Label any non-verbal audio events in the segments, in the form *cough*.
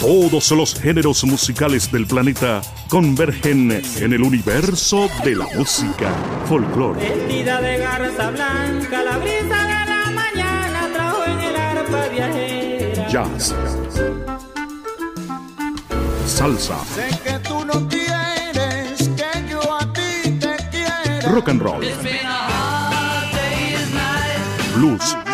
Todos los géneros musicales del planeta convergen en el universo de la música folclore. Vestida de garza blanca, la brisa de la mañana trajo en el arpa viajera. Jazz. Salsa. Sé que tú no quieres que yo a ti te quiera. Rock and roll. Blues.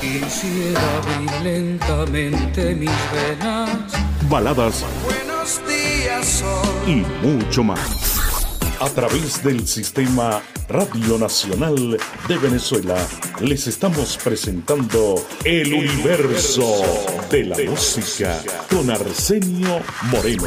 Quisiera abrir lentamente mis venas. Baladas Buenos días, sol. y mucho más. A través del sistema Radio Nacional de Venezuela les estamos presentando El Universo de la Música con Arsenio Moreno.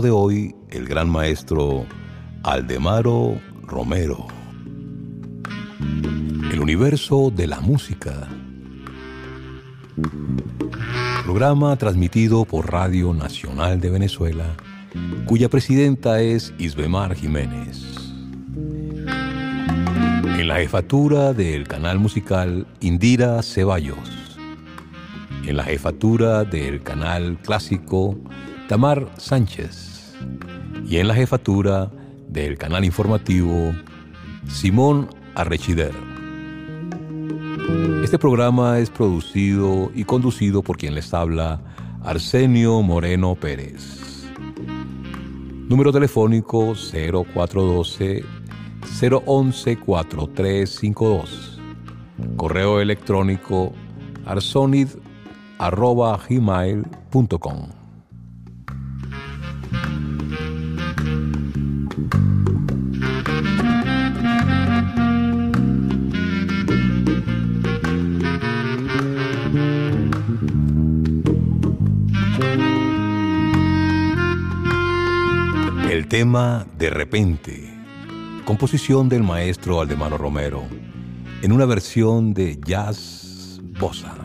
De hoy, el gran maestro Aldemaro Romero. El universo de la música. Programa transmitido por Radio Nacional de Venezuela, cuya presidenta es Isbemar Jiménez. En la jefatura del canal musical Indira Ceballos. En la jefatura del canal clásico Tamar Sánchez. Y en la jefatura del canal informativo Simón Arrechider. Este programa es producido y conducido por quien les habla Arsenio Moreno Pérez. Número telefónico 0412 011 4352. Correo electrónico arsonid.gmail.com. tema De repente, composición del maestro Aldemaro Romero, en una versión de jazz bossa.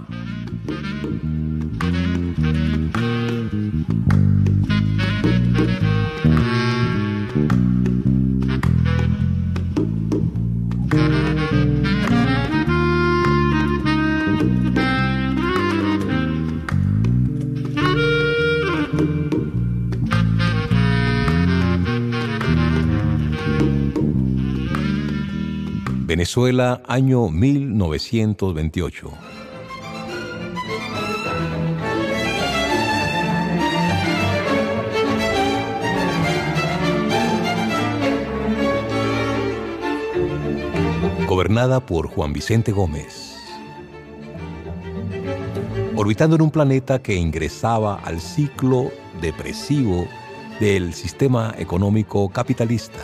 Venezuela, año 1928. Gobernada por Juan Vicente Gómez. Orbitando en un planeta que ingresaba al ciclo depresivo del sistema económico capitalista.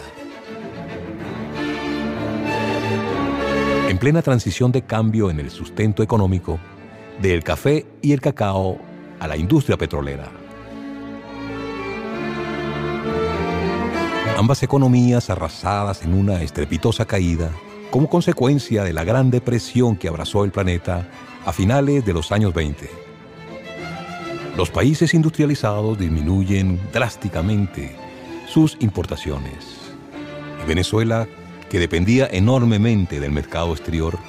Plena transición de cambio en el sustento económico del café y el cacao a la industria petrolera. Ambas economías arrasadas en una estrepitosa caída como consecuencia de la gran depresión que abrazó el planeta a finales de los años 20. Los países industrializados disminuyen drásticamente sus importaciones. Venezuela que dependía enormemente del mercado exterior,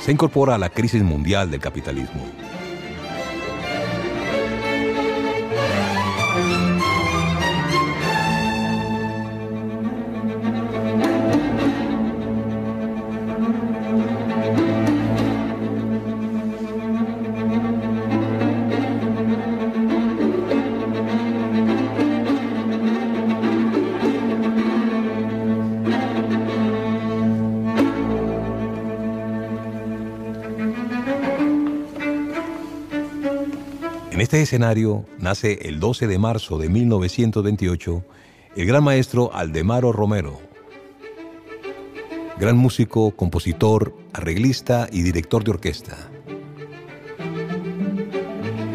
se incorpora a la crisis mundial del capitalismo. Escenario nace el 12 de marzo de 1928 el gran maestro Aldemaro Romero, gran músico, compositor, arreglista y director de orquesta.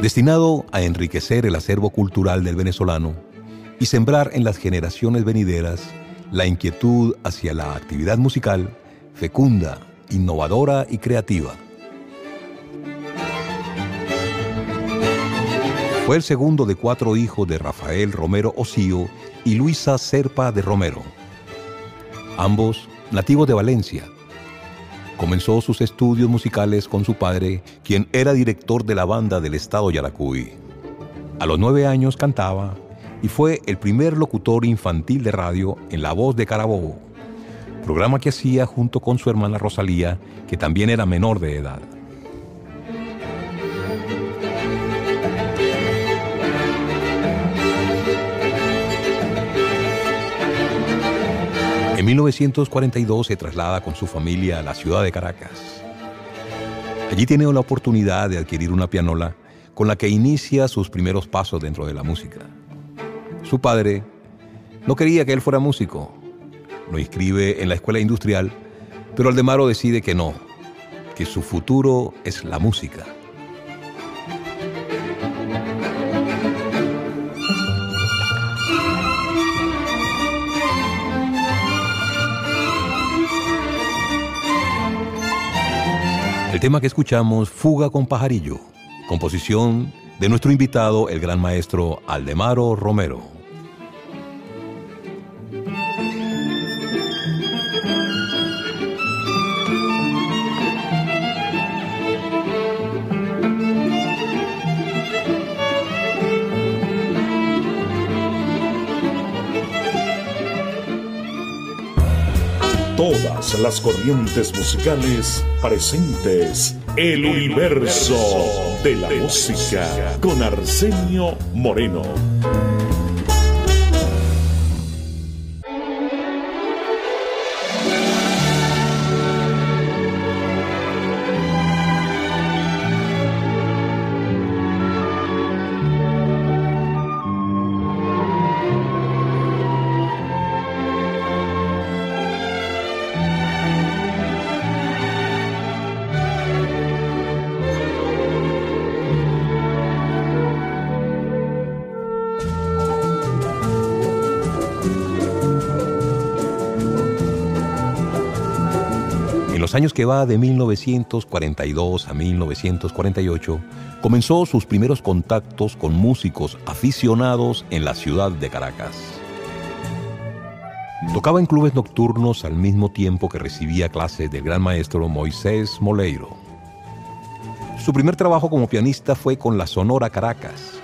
Destinado a enriquecer el acervo cultural del venezolano y sembrar en las generaciones venideras la inquietud hacia la actividad musical fecunda, innovadora y creativa. Fue el segundo de cuatro hijos de Rafael Romero Osío y Luisa Serpa de Romero, ambos nativos de Valencia. Comenzó sus estudios musicales con su padre, quien era director de la banda del estado Yaracuy. A los nueve años cantaba y fue el primer locutor infantil de radio en La Voz de Carabobo, programa que hacía junto con su hermana Rosalía, que también era menor de edad. En 1942 se traslada con su familia a la ciudad de Caracas. Allí tiene la oportunidad de adquirir una pianola con la que inicia sus primeros pasos dentro de la música. Su padre no quería que él fuera músico. Lo inscribe en la escuela industrial, pero Aldemaro decide que no, que su futuro es la música. Tema que escuchamos, Fuga con Pajarillo, composición de nuestro invitado, el gran maestro Aldemaro Romero. Las corrientes musicales presentes. El universo de la música con Arsenio Moreno. Años que va de 1942 a 1948, comenzó sus primeros contactos con músicos aficionados en la ciudad de Caracas. Tocaba en clubes nocturnos al mismo tiempo que recibía clases del gran maestro Moisés Moleiro. Su primer trabajo como pianista fue con la Sonora Caracas,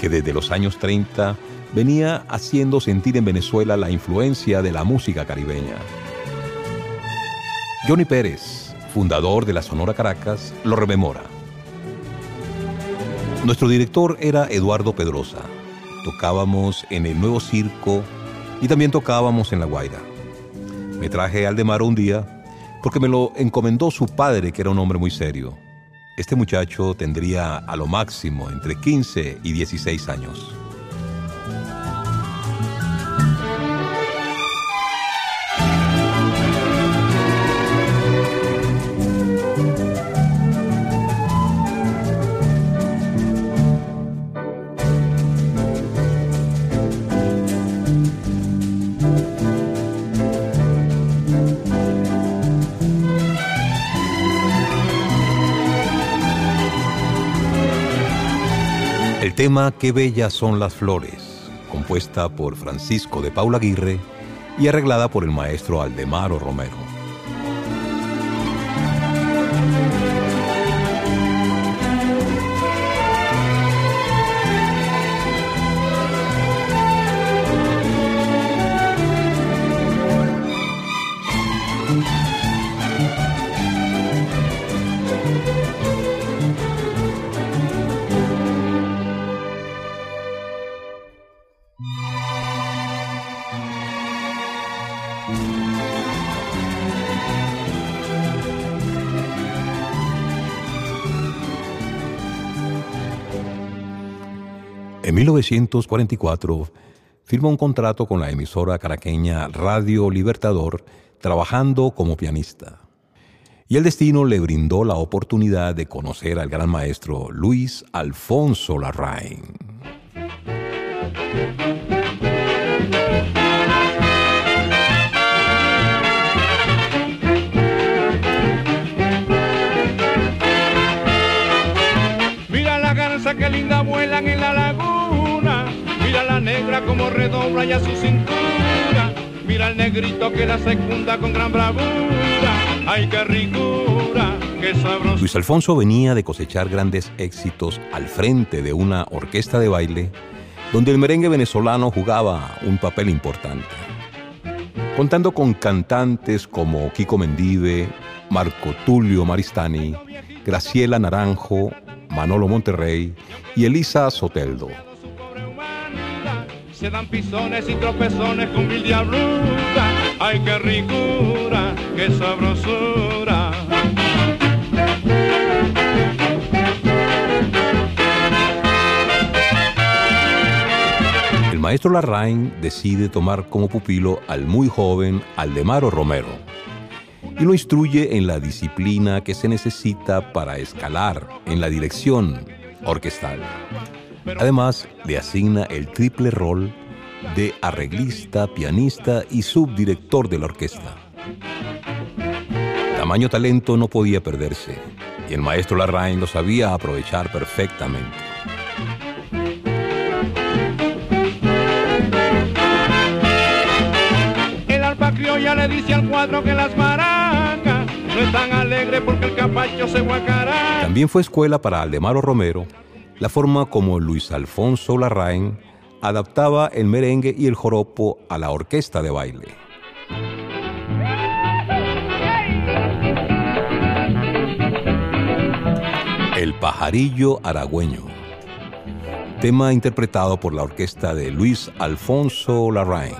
que desde los años 30 venía haciendo sentir en Venezuela la influencia de la música caribeña. Johnny Pérez, fundador de la Sonora Caracas, lo rememora. Nuestro director era Eduardo Pedrosa. Tocábamos en el Nuevo Circo y también tocábamos en La Guaira. Me traje al Aldemaro un día porque me lo encomendó su padre, que era un hombre muy serio. Este muchacho tendría a lo máximo entre 15 y 16 años. Tema Qué bellas son las flores, compuesta por Francisco de Paula Aguirre y arreglada por el maestro Aldemaro Romero. 1944 firma un contrato con la emisora caraqueña Radio Libertador, trabajando como pianista. Y el destino le brindó la oportunidad de conocer al gran maestro Luis Alfonso Larraín. Negra como redobla ya su cintura. Mira el negrito que secunda con gran bravura. Luis Alfonso venía de cosechar grandes éxitos al frente de una orquesta de baile donde el merengue venezolano jugaba un papel importante. Contando con cantantes como Kiko Mendive, Marco Tulio Maristani, Graciela Naranjo, Manolo Monterrey y Elisa Soteldo. Dan pisones y tropezones con mil diabluras. Ay, qué ricura, qué sabrosura. El maestro Larraín decide tomar como pupilo al muy joven Aldemaro Romero y lo instruye en la disciplina que se necesita para escalar en la dirección orquestal. Además, le asigna el triple rol de arreglista, pianista y subdirector de la orquesta. Tamaño talento no podía perderse y el maestro Larraín lo sabía aprovechar perfectamente. El criolla le dice al cuadro que las maracas no es tan alegre porque el capacho se guacará. También fue escuela para Aldemaro Romero la forma como Luis Alfonso Larraín adaptaba el merengue y el joropo a la orquesta de baile. El pajarillo aragüeño, tema interpretado por la orquesta de Luis Alfonso Larraín.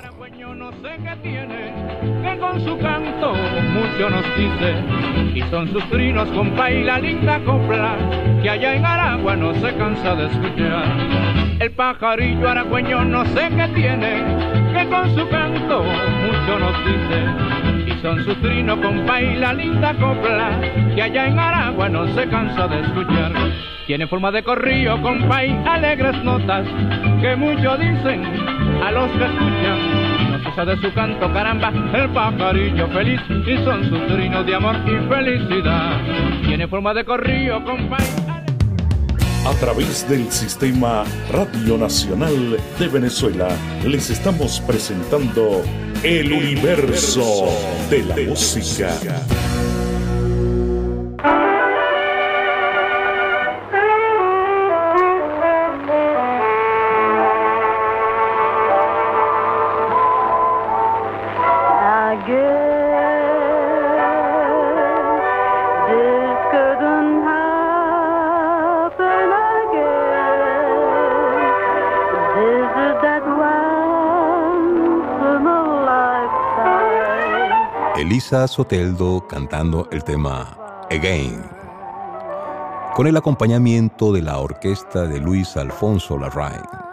Con su canto mucho nos dice. Y son sus trinos, compa, y la linda copla, que allá en Aragua no se cansa de escuchar. El pajarillo aragüeño no sé qué tiene, que con su canto mucho nos dice. Y son sus trinos, compa, y la linda copla, que allá en Aragua no se cansa de escuchar. Tiene forma de corrillo, compa, y alegres notas, que mucho dicen a los que escuchan. Cesa de su canto, caramba, el pajarillo feliz, y son sus trinos de amor y felicidad. Tiene forma de corrillo, compa, y A través del Sistema Radio Nacional de Venezuela les estamos presentando El Universo de la Música. Soteldo cantando el tema Again, con el acompañamiento de la orquesta de Luis Alfonso Larraín.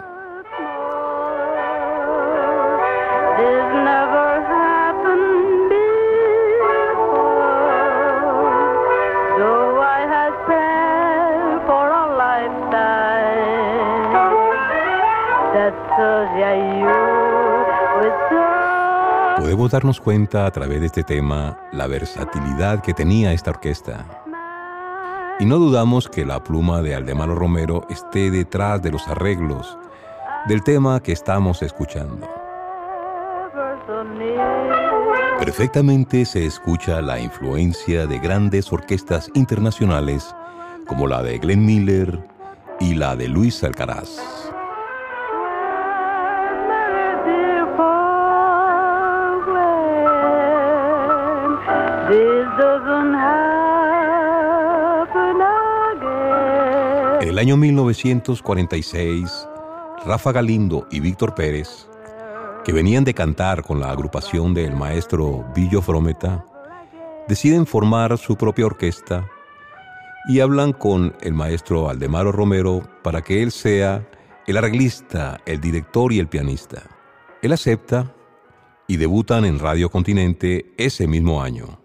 Podemos darnos cuenta a través de este tema la versatilidad que tenía esta orquesta. Y no dudamos que la pluma de Aldemaro Romero esté detrás de los arreglos del tema que estamos escuchando. Perfectamente se escucha la influencia de grandes orquestas internacionales como la de Glenn Miller y la de Luis Alcaraz. En el año 1946, Rafa Galindo y Víctor Pérez, que venían de cantar con la agrupación del maestro Billo Frometa, deciden formar su propia orquesta y hablan con el maestro Aldemaro Romero para que él sea el arreglista, el director y el pianista. Él acepta y debutan en Radio Continente ese mismo año.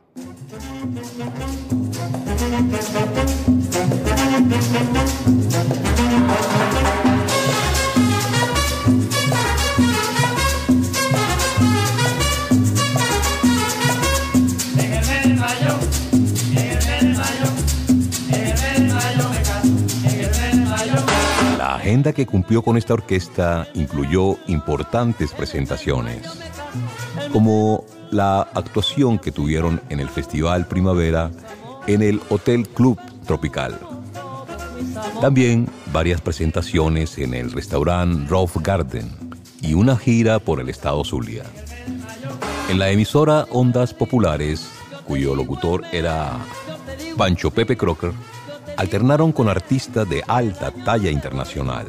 Que cumplió con esta orquesta incluyó importantes presentaciones, como la actuación que tuvieron en el Festival Primavera en el Hotel Club Tropical. También varias presentaciones en el restaurante Rove Garden y una gira por el estado Zulia. En la emisora Ondas Populares, cuyo locutor era Pancho Pepe Crocker, alternaron con artistas de alta talla internacional.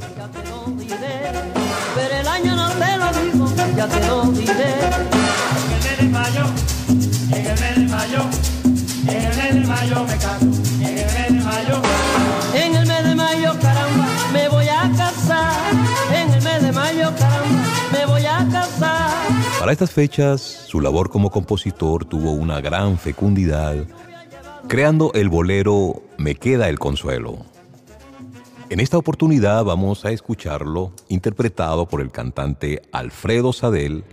En el mes de mayo, caramba, me voy a casar. En el mes de mayo, caramba, me voy a casar. Para estas fechas, su labor como compositor tuvo una gran fecundidad, creando el bolero Me queda el consuelo. En esta oportunidad vamos a escucharlo interpretado por el cantante Alfredo Sadel,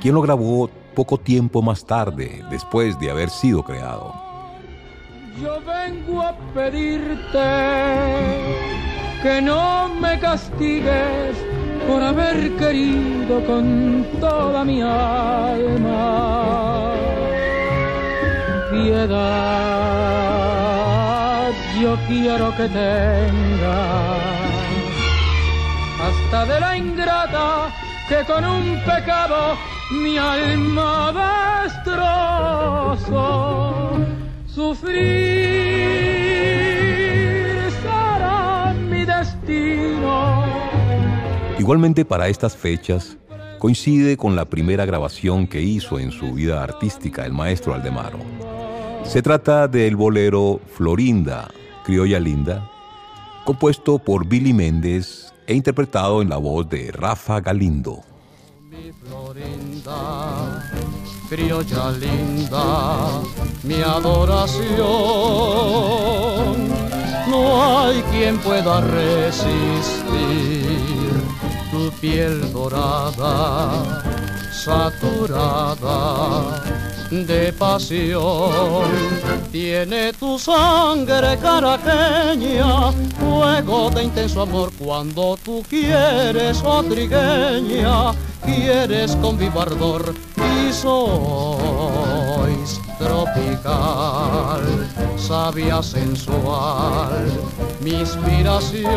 quien lo grabó poco tiempo más tarde, después de haber sido creado. Yo vengo a pedirte que no me castigues por haber querido con toda mi alma. Piedad, yo quiero que tengas hasta de la ingrata que con un pecado mi alma destrozó. Sufrir será mi destino. Igualmente para estas fechas, coincide con la primera grabación que hizo en su vida artística el maestro Aldemaro. Se trata del bolero Florinda, criolla linda, compuesto por Billy Méndez e interpretado en la voz de Rafa Galindo. Mi Florinda, criolla linda, mi adoración. No hay quien pueda resistir tu piel dorada, saturada de pasión. Tiene tu sangre caraqueña, fuego de intenso amor cuando tú quieres, oh quieres con vivo ardor y sois tropical, sabia sensual, mi inspiración.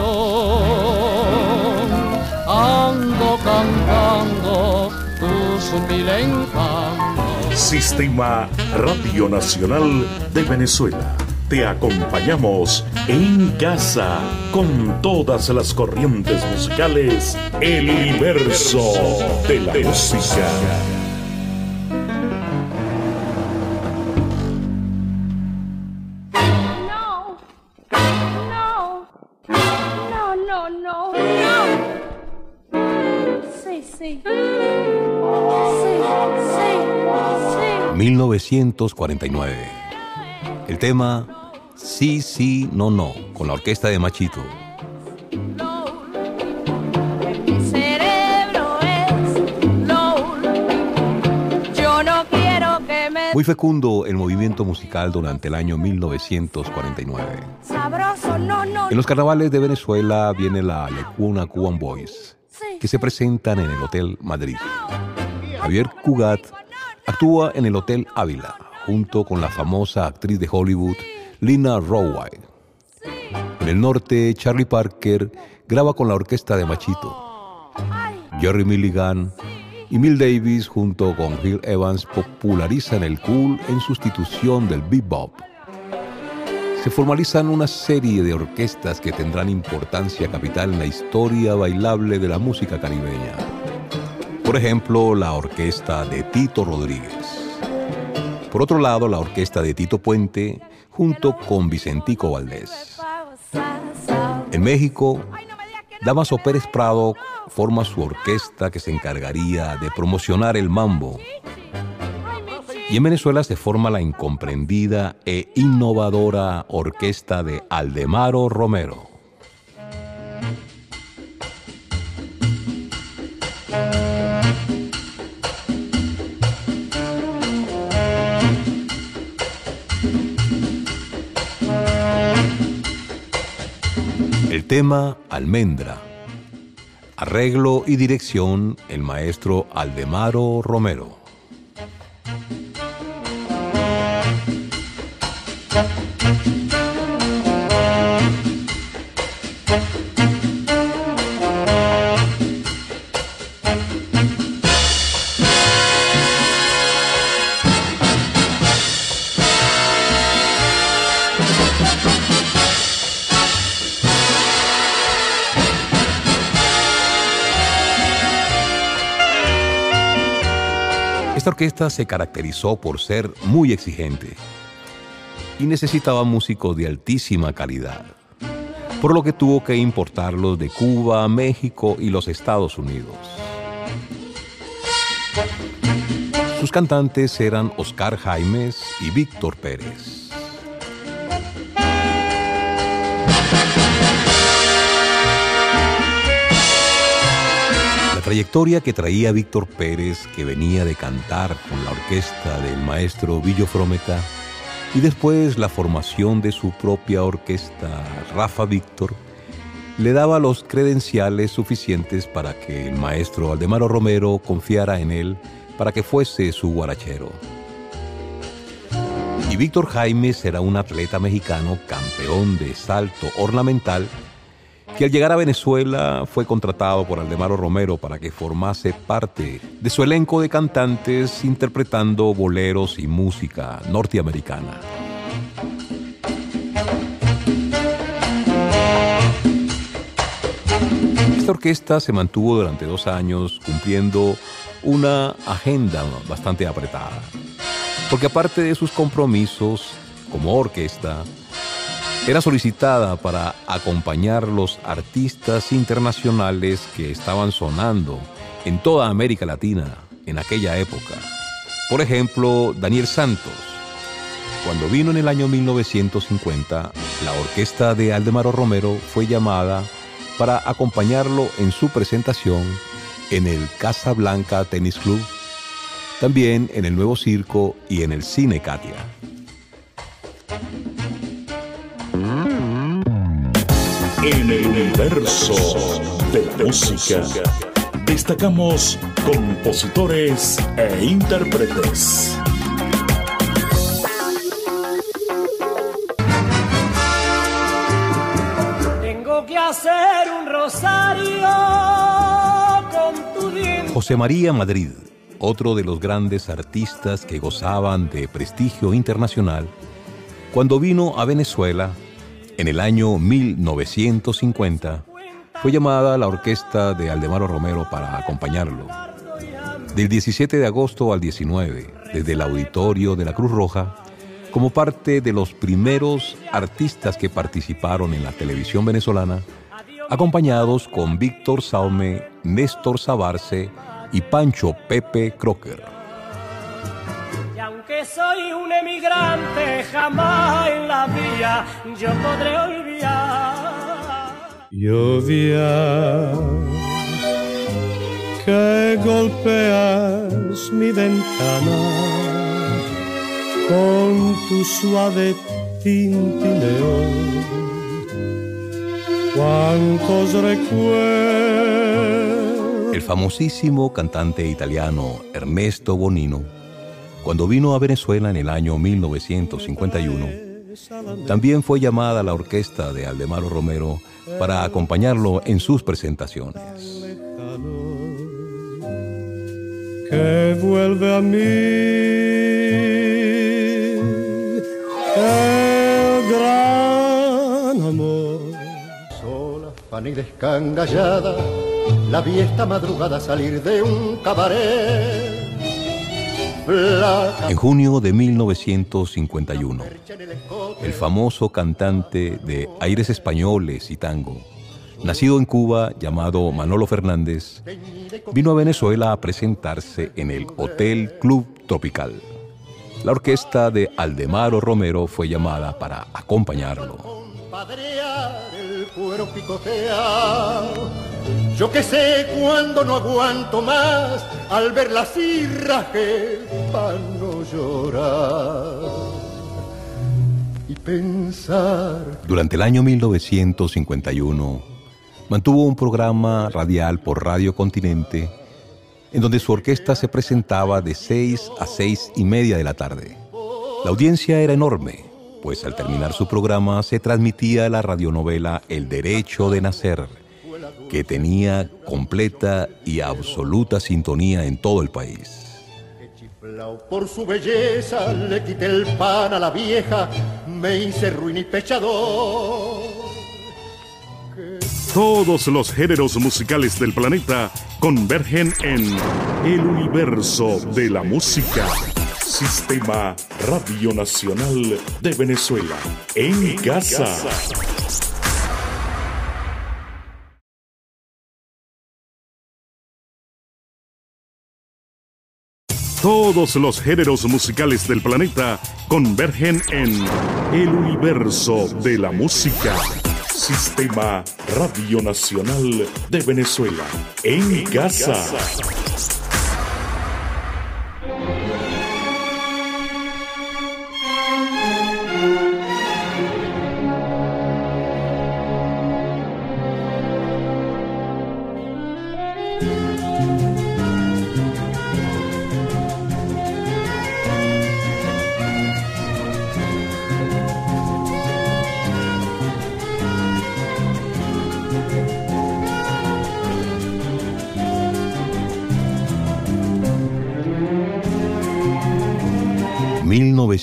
Ando cantando tu sutil encanto. Sistema Radio Nacional de Venezuela. Te acompañamos en casa con todas las corrientes musicales. El universo de la música. No, no, no, sí. Sí, sí, sí. 1949. El tema Sí, sí, no, no, con la orquesta de Machito. Muy fecundo el movimiento musical durante el año 1949. sabroso, no, no. En los carnavales de Venezuela viene la Lecuna Cuban Boys, que se presentan en el Hotel Madrid. Javier Cugat actúa en el Hotel Ávila, junto con la famosa actriz de Hollywood, Lina Roway. En el norte, Charlie Parker graba con la orquesta de Machito. Jerry Milligan y Mill Davis junto con Bill Evans popularizan el cool en sustitución del bebop. Se formalizan una serie de orquestas que tendrán importancia capital en la historia bailable de la música caribeña. Por ejemplo, la orquesta de Tito Rodríguez. Por otro lado, la orquesta de Tito Puente junto con Vicentico Valdés. En México, Damaso Pérez Prado forma su orquesta que se encargaría de promocionar el mambo. Y en Venezuela se forma la incomprendida e innovadora orquesta de Aldemaro Romero. Tema Almendra. Arreglo y dirección el maestro Aldemaro Romero. Orquesta se caracterizó por ser muy exigente y necesitaba músicos de altísima calidad, por lo que tuvo que importarlos de Cuba, México y los Estados Unidos. Sus cantantes eran Oscar Jaimes y Víctor Pérez. Trayectoria que traía Víctor Pérez, que venía de cantar con la orquesta del maestro Villo Frometa, y después la formación de su propia orquesta, Rafa Víctor, le daba los credenciales suficientes para que el maestro Aldemaro Romero confiara en él para que fuese su guarachero. Y Víctor Jaimes era un atleta mexicano campeón de salto ornamental que al llegar a Venezuela fue contratado por Aldemaro Romero para que formase parte de su elenco de cantantes interpretando boleros y música norteamericana. Esta orquesta se mantuvo durante dos años cumpliendo una agenda bastante apretada, porque aparte de sus compromisos como orquesta, era solicitada para acompañar los artistas internacionales que estaban sonando en toda América Latina en aquella época. Por ejemplo, Daniel Santos. Cuando vino en el año 1950, la orquesta de Aldemaro Romero fue llamada para acompañarlo en su presentación en el Casa Blanca Tennis Club, también en el Nuevo Circo y en el Cine Katia. En el universo de la música destacamos compositores e intérpretes. Tengo que hacer un rosario con tu diente. José María Madrid, otro de los grandes artistas que gozaban de prestigio internacional, cuando vino a Venezuela en el año 1950, fue llamada la orquesta de Aldemaro Romero para acompañarlo. Del 17 de agosto al 19, desde el auditorio de la Cruz Roja, como parte de los primeros artistas que participaron en la televisión venezolana, acompañados con Víctor Saume, Néstor Sabarce y Pancho Pepe Crocker. Soy un emigrante, jamás en la vida yo podré olvidar. Lluvia que golpeas mi ventana con tu suave tintineo. Cuántos recuerdos. El famosísimo cantante italiano Ernesto Bonino, cuando vino a Venezuela en el año 1951, también fue llamada a la orquesta de Aldemaro Romero para acompañarlo en sus presentaciones. que vuelve a mí el gran amor. Sola, Fanny descangallada, la vi esta madrugada salir de un cabaret. En junio de 1951, el famoso cantante de aires españoles y tango, nacido en Cuba llamado Manolo Fernández, vino a Venezuela a presentarse en el Hotel Club Tropical. La orquesta de Aldemaro Romero fue llamada para acompañarlo. Padrear el cuero picoteado. Yo que sé cuando no aguanto más al ver las que para no llorar y pensar. Durante el año 1951, mantuvo un programa radial por Radio Continente en donde su orquesta se presentaba de 6 a 6 y media de la tarde. La audiencia era enorme, pues al terminar su programa se transmitía la radionovela El Derecho de Nacer, que tenía completa y absoluta sintonía en todo el país. Por su belleza le quité el pan a la vieja, me hice ruin y pechador. Todos los géneros musicales del planeta convergen en el universo de la música. Sistema Radio Nacional de Venezuela. En casa. Todos los géneros musicales del planeta convergen en el universo de la música. Sistema Radio Nacional de Venezuela. En casa.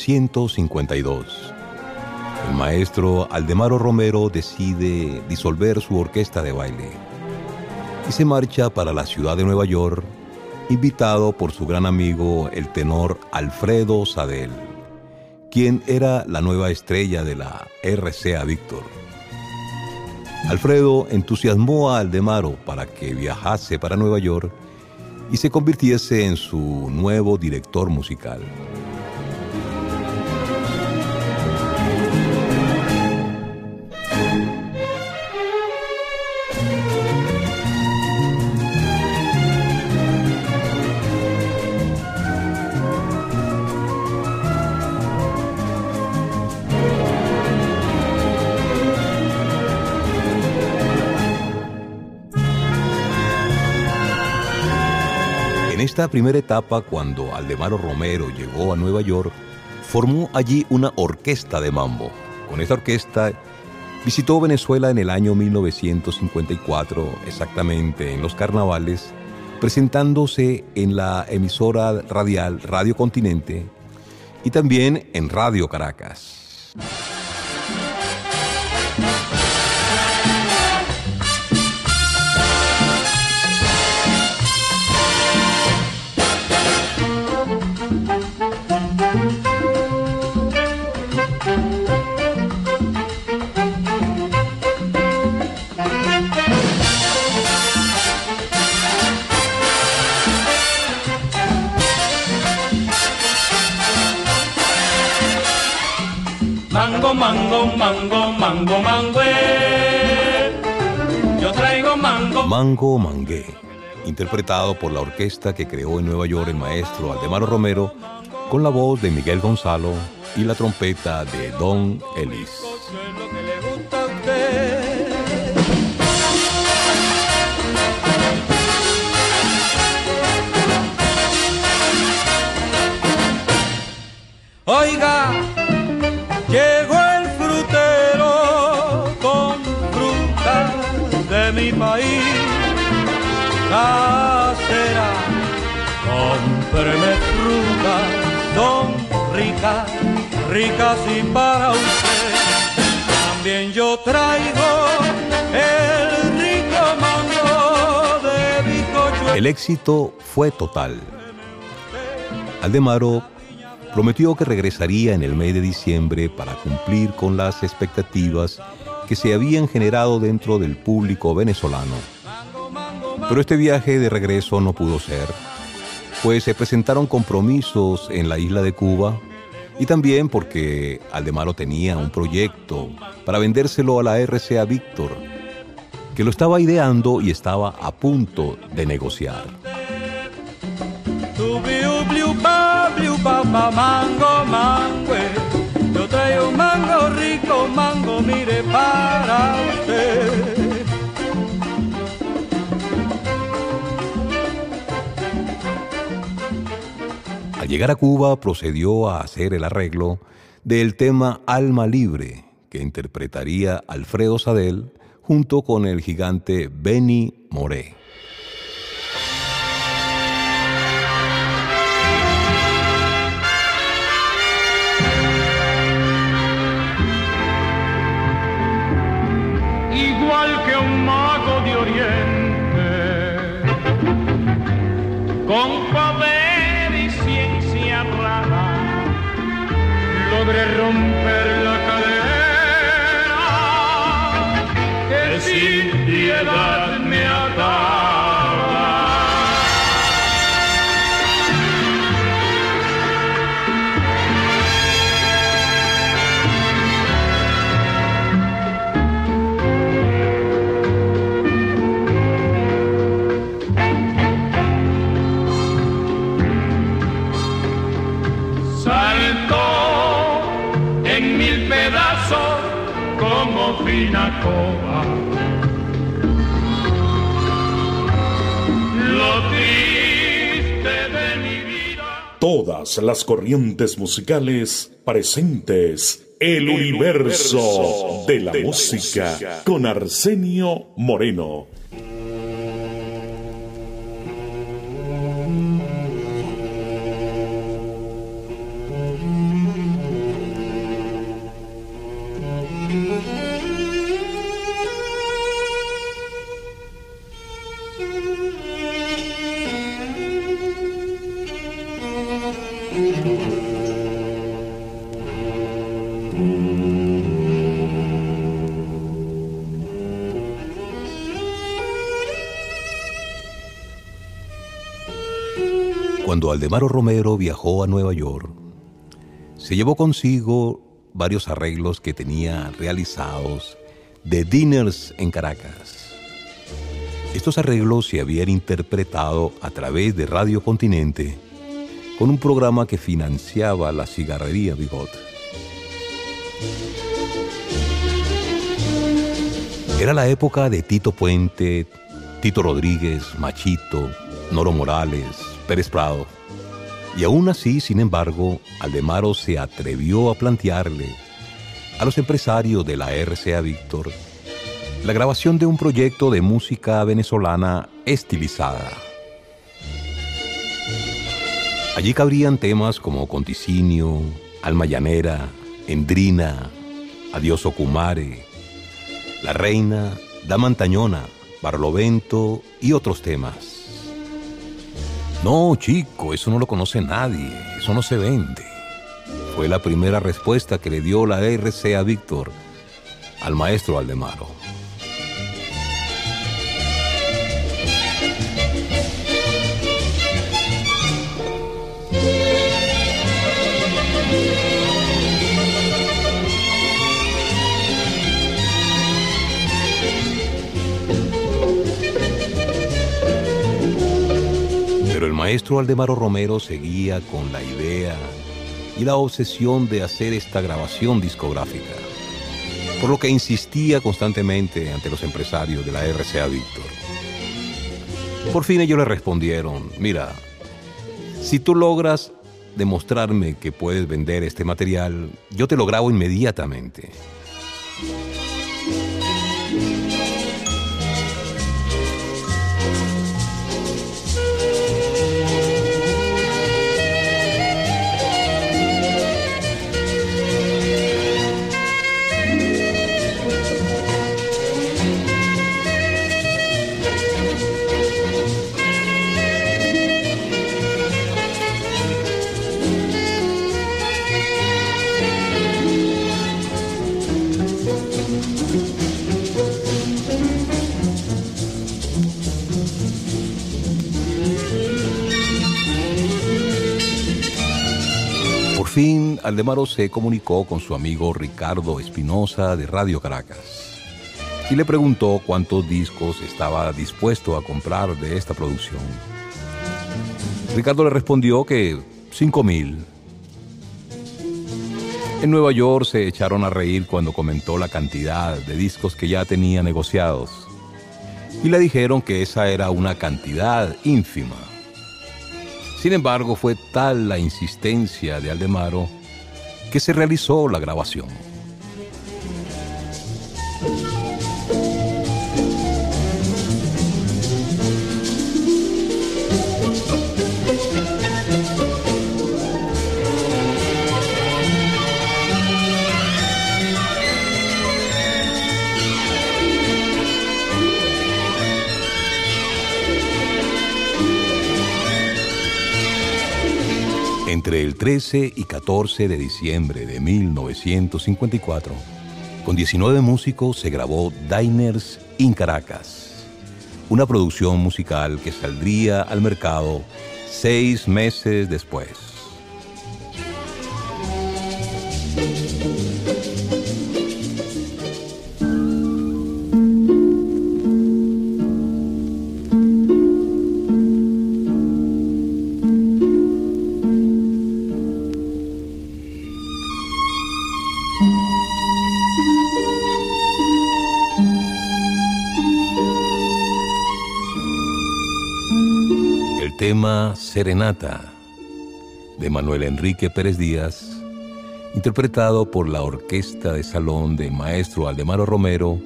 ...1952... El maestro Aldemaro Romero decide disolver su orquesta de baile y se marcha para la ciudad de Nueva York, invitado por su gran amigo el tenor Alfredo Sadel, quien era la nueva estrella de la RCA Víctor. Alfredo entusiasmó a Aldemaro para que viajase para Nueva York y se convirtiese en su nuevo director musical. Esta primera etapa, cuando Aldemaro Romero llegó a Nueva York, formó allí una orquesta de mambo. Con esta orquesta visitó Venezuela en el año 1954, exactamente en los carnavales, presentándose en la emisora radial Radio Continente y también en Radio Caracas. Mango, mango, mango. Yo traigo mango. Mango Mangué, interpretado por la orquesta que creó en Nueva York el maestro Aldemaro Romero, con la voz de Miguel Gonzalo y la trompeta de Don Ellis. Oiga, para usted. El. El éxito fue total. Aldemaro prometió que regresaría en el mes de diciembre para cumplir con las expectativas que se habían generado dentro del público venezolano. Pero este viaje de regreso no pudo ser, pues se presentaron compromisos en la isla de Cuba y también porque Aldemaro tenía un proyecto para vendérselo a la RCA Víctor, que lo estaba ideando y estaba a punto de negociar. Al llegar a Cuba procedió a hacer el arreglo del tema Alma Libre, que interpretaría Alfredo Sadel junto con el gigante Benny Moré. igual que un mago de oriente, con logré romper la fina coba. Lo triste de mi vida. Todas las corrientes musicales presentes. El universo de la música con Arsenio Moreno. Cuando Aldemaro Romero viajó a Nueva York, se llevó consigo varios arreglos que tenía realizados de dinners en Caracas. Estos arreglos se habían interpretado a través de Radio Continente con un programa que financiaba la cigarrería Bigot. Era la época de Tito Puente, Tito Rodríguez, Machito, Noro Morales, Pérez Prado. Y aún así, sin embargo, Aldemaro se atrevió a plantearle a los empresarios de la RCA Víctor la grabación de un proyecto de música venezolana estilizada. Allí cabrían temas como Conticinio, Alma Llanera, Endrina, Adiós Ocumare, La Reina, Dama Antañona, Barlovento y otros temas. No, chico, eso no lo conoce nadie, eso no se vende. Fue la primera respuesta que le dio la RCA Víctor al maestro Aldemaro. Maestro Aldemaro Romero seguía con la idea y la obsesión de hacer esta grabación discográfica, por lo que insistía constantemente ante los empresarios de la RCA Víctor. Por fin ellos le respondieron, mira, si tú logras demostrarme que puedes vender este material, yo te lo grabo inmediatamente. Aldemaro se comunicó con su amigo Ricardo Espinosa de Radio Caracas y le preguntó cuántos discos estaba dispuesto a comprar de esta producción. Ricardo le respondió que cinco mil. En Nueva York se echaron a reír cuando comentó la cantidad de discos que ya tenía negociados y le dijeron que esa era una cantidad ínfima. Sin embargo, fue tal la insistencia de Aldemaro que se realizó la grabación. Entre el 13 y 14 de diciembre de 1954, con 19 músicos se grabó Diners in Caracas, una producción musical que saldría al mercado seis meses después. Tema Serenata de Manuel Enrique Pérez Díaz, interpretado por la Orquesta de Salón de Maestro Aldemaro Romero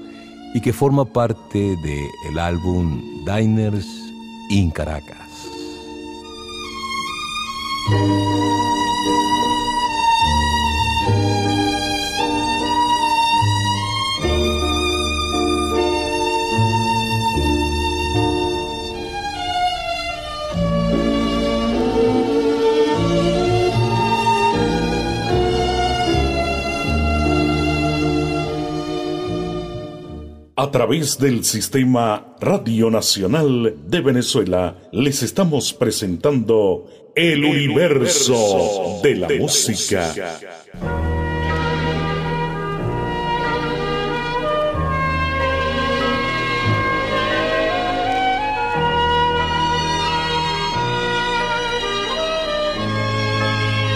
y que forma parte del el álbum Diners in Caracas. A través del Sistema Radio Nacional de Venezuela les estamos presentando El, universo, de la, música.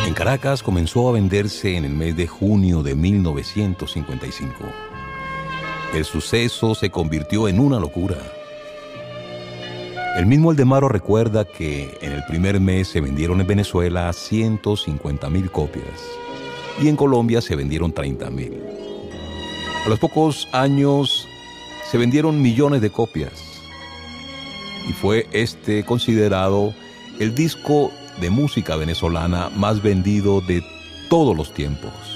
En Caracas comenzó a venderse en el mes de junio de 1955. El suceso se convirtió en una locura. El mismo Aldemaro recuerda que en el primer mes se vendieron en Venezuela 150 mil copias y en Colombia se vendieron 30 mil. A los pocos años se vendieron millones de copias y fue este considerado el disco de música venezolana más vendido de todos los tiempos.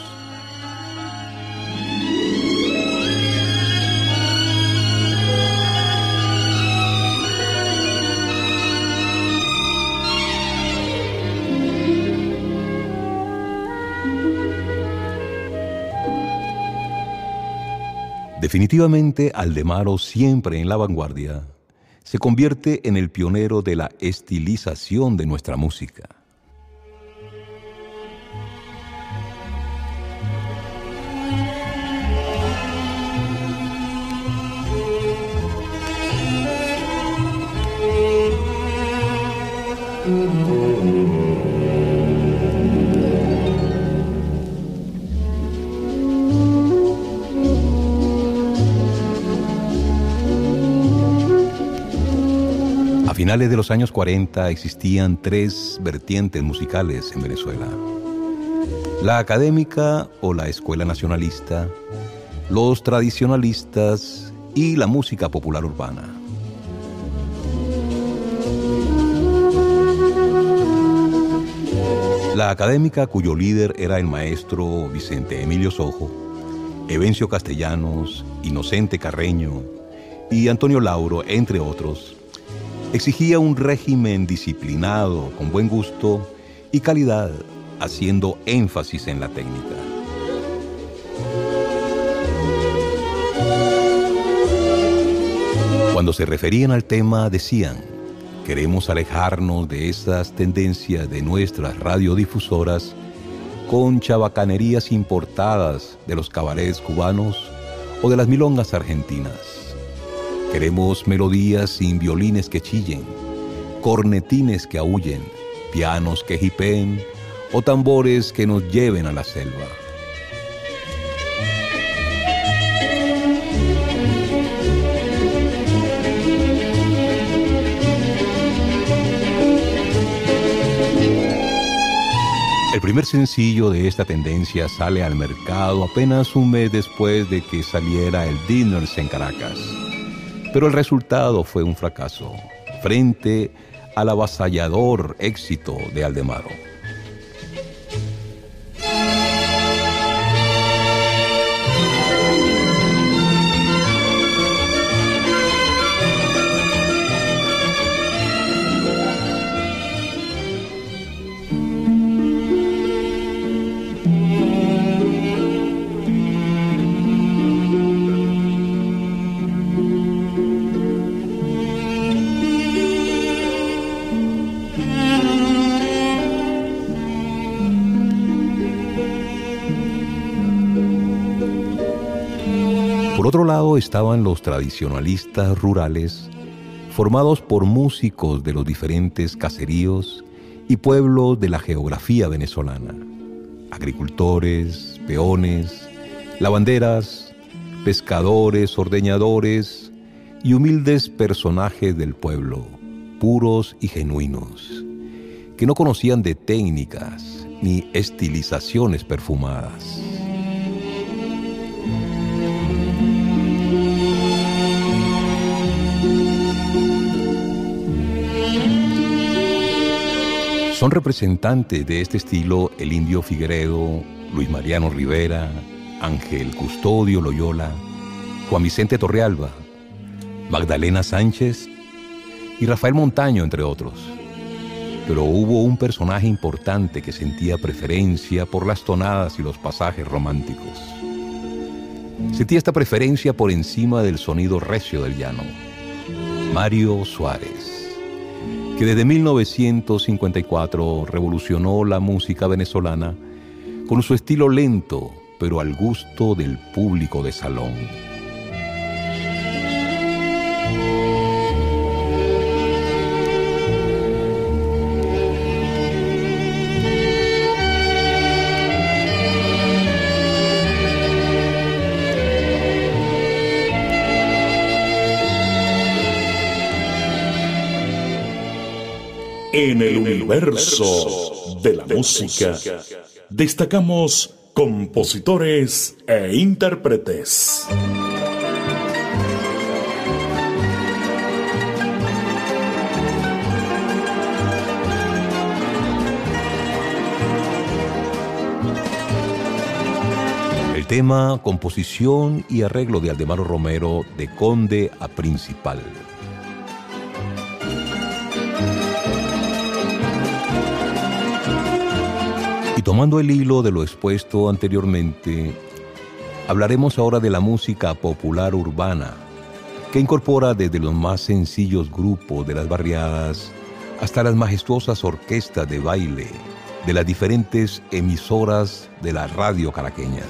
Definitivamente Aldemaro, siempre en la vanguardia, se convierte en el pionero de la estilización de nuestra música. Finales de los años 40 existían tres vertientes musicales en Venezuela. La académica o la escuela nacionalista, los tradicionalistas y la música popular urbana. La académica cuyo líder era el maestro Vicente Emilio Sojo, Evencio Castellanos, Inocente Carreño y Antonio Lauro, entre otros, exigía un régimen disciplinado, con buen gusto y calidad, haciendo énfasis en la técnica. Cuando se referían al tema decían, queremos alejarnos de esas tendencias de nuestras radiodifusoras con chabacanerías importadas de los cabarets cubanos o de las milongas argentinas. Queremos melodías sin violines que chillen, cornetines que aúllen, pianos que jipeen o tambores que nos lleven a la selva. El primer sencillo de esta tendencia sale al mercado apenas un mes después de que saliera el Dinners en Caracas. Pero el resultado fue un fracaso frente al avasallador éxito de Aldemaro. Estaban los tradicionalistas rurales, formados por músicos de los diferentes caseríos y pueblos de la geografía venezolana, agricultores, peones, lavanderas, pescadores, ordeñadores y humildes personajes del pueblo, puros y genuinos, que no conocían de técnicas ni estilizaciones perfumadas. Son representantes de este estilo el indio Figueredo, Luis Mariano Rivera, Ángel Custodio Loyola, Juan Vicente Torrealba, Magdalena Sánchez y Rafael Montaño, entre otros. Pero hubo un personaje importante que sentía preferencia por las tonadas y los pasajes románticos. Sentía esta preferencia por encima del sonido recio del llano. Mario Suárez que desde 1954 revolucionó la música venezolana con su estilo lento, pero al gusto del público de salón. En el universo de la música destacamos compositores e intérpretes. El tema, composición y arreglo de Aldemaro Romero de conde a principal. Tomando el hilo de lo expuesto anteriormente, hablaremos ahora de la música popular urbana, que incorpora desde los más sencillos grupos de las barriadas hasta las majestuosas orquestas de baile de las diferentes emisoras de la radio caraqueña.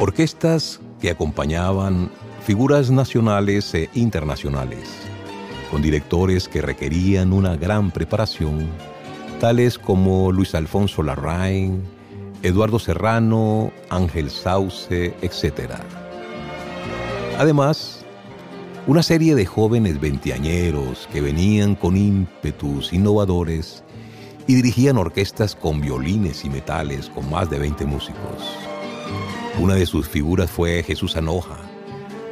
Orquestas que acompañaban figuras nacionales e internacionales, con directores que requerían una gran preparación tales como Luis Alfonso Larraín, Eduardo Serrano, Ángel Sauce, etc. Además, una serie de jóvenes veinteañeros que venían con ímpetus innovadores y dirigían orquestas con violines y metales con más de 20 músicos. Una de sus figuras fue Jesús Anoja,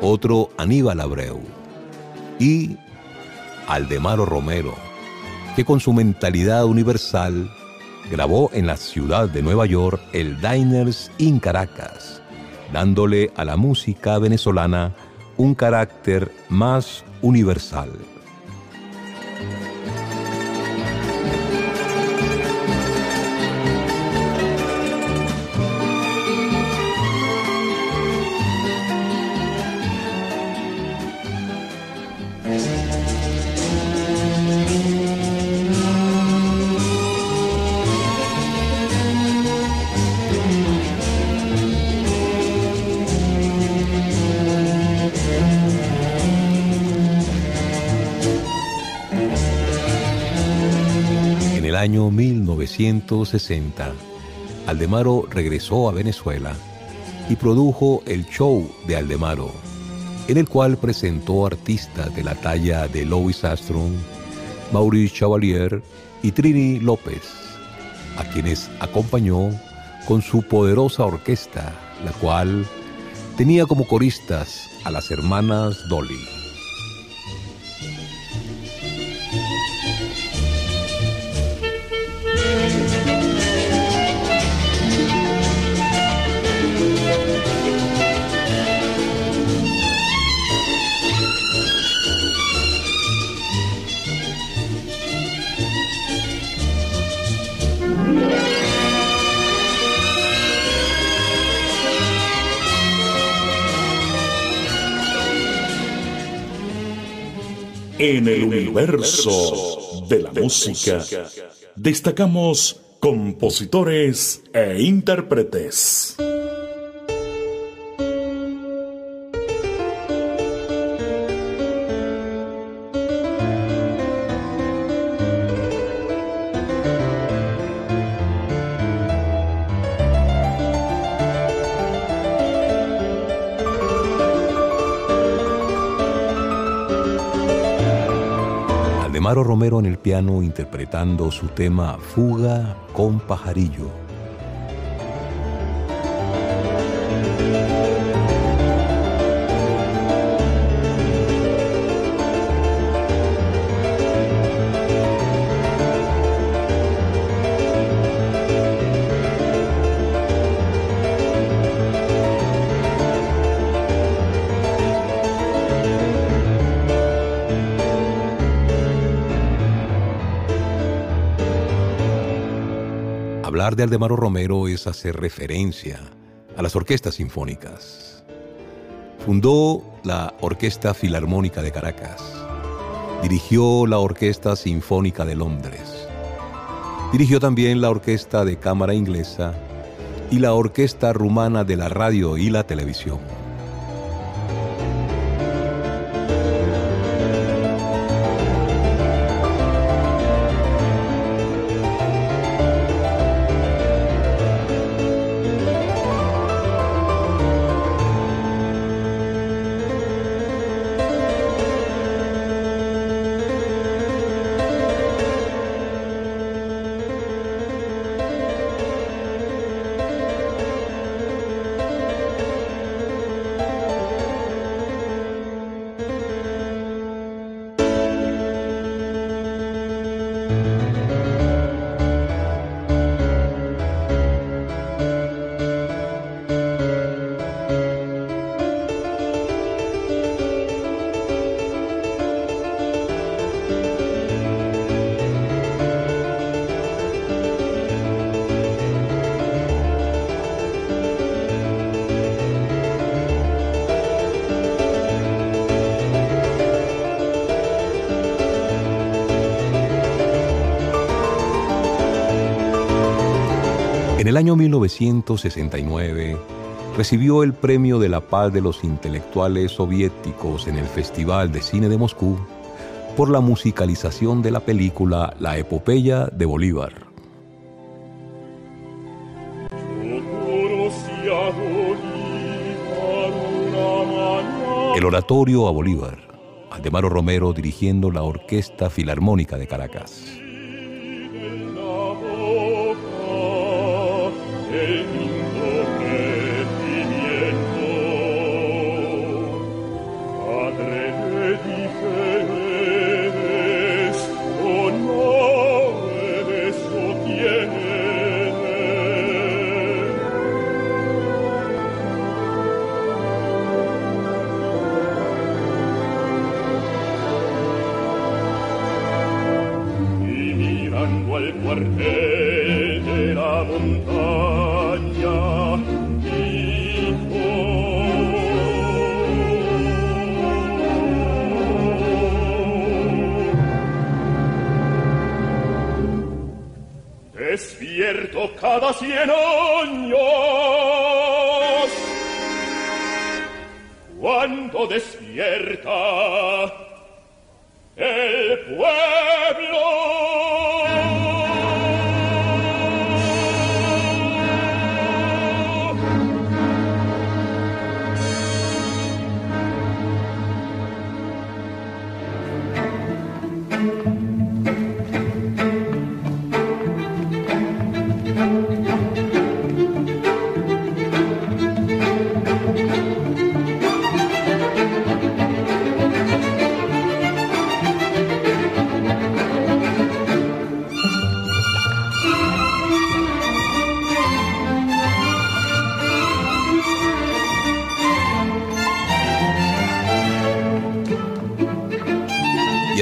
otro Aníbal Abreu y Aldemaro Romero, que con su mentalidad universal grabó en la ciudad de Nueva York el Diners in Caracas, dándole a la música venezolana un carácter más universal. 1960, Aldemaro regresó a Venezuela y produjo el show de Aldemaro, en el cual presentó artistas de la talla de Louis Armstrong, Maurice Chevalier y Trini López, a quienes acompañó con su poderosa orquesta, la cual tenía como coristas a las hermanas Dolly. En el universo de la música destacamos compositores e intérpretes. Aldemaro Romero en el piano interpretando su tema Fuga con Pajarillo. De Aldemaro Romero es hacer referencia a las orquestas sinfónicas. Fundó la Orquesta Filarmónica de Caracas. Dirigió la Orquesta Sinfónica de Londres. Dirigió también la Orquesta de Cámara Inglesa y la Orquesta Rumana de la Radio y la Televisión. 1969 recibió el Premio de la Paz de los Intelectuales Soviéticos en el Festival de Cine de Moscú por la musicalización de la película La Epopeya de Bolívar. El oratorio a Bolívar, Aldemaro Romero dirigiendo la Orquesta Filarmónica de Caracas. Cada cien años. Cuando despierta el pueblo.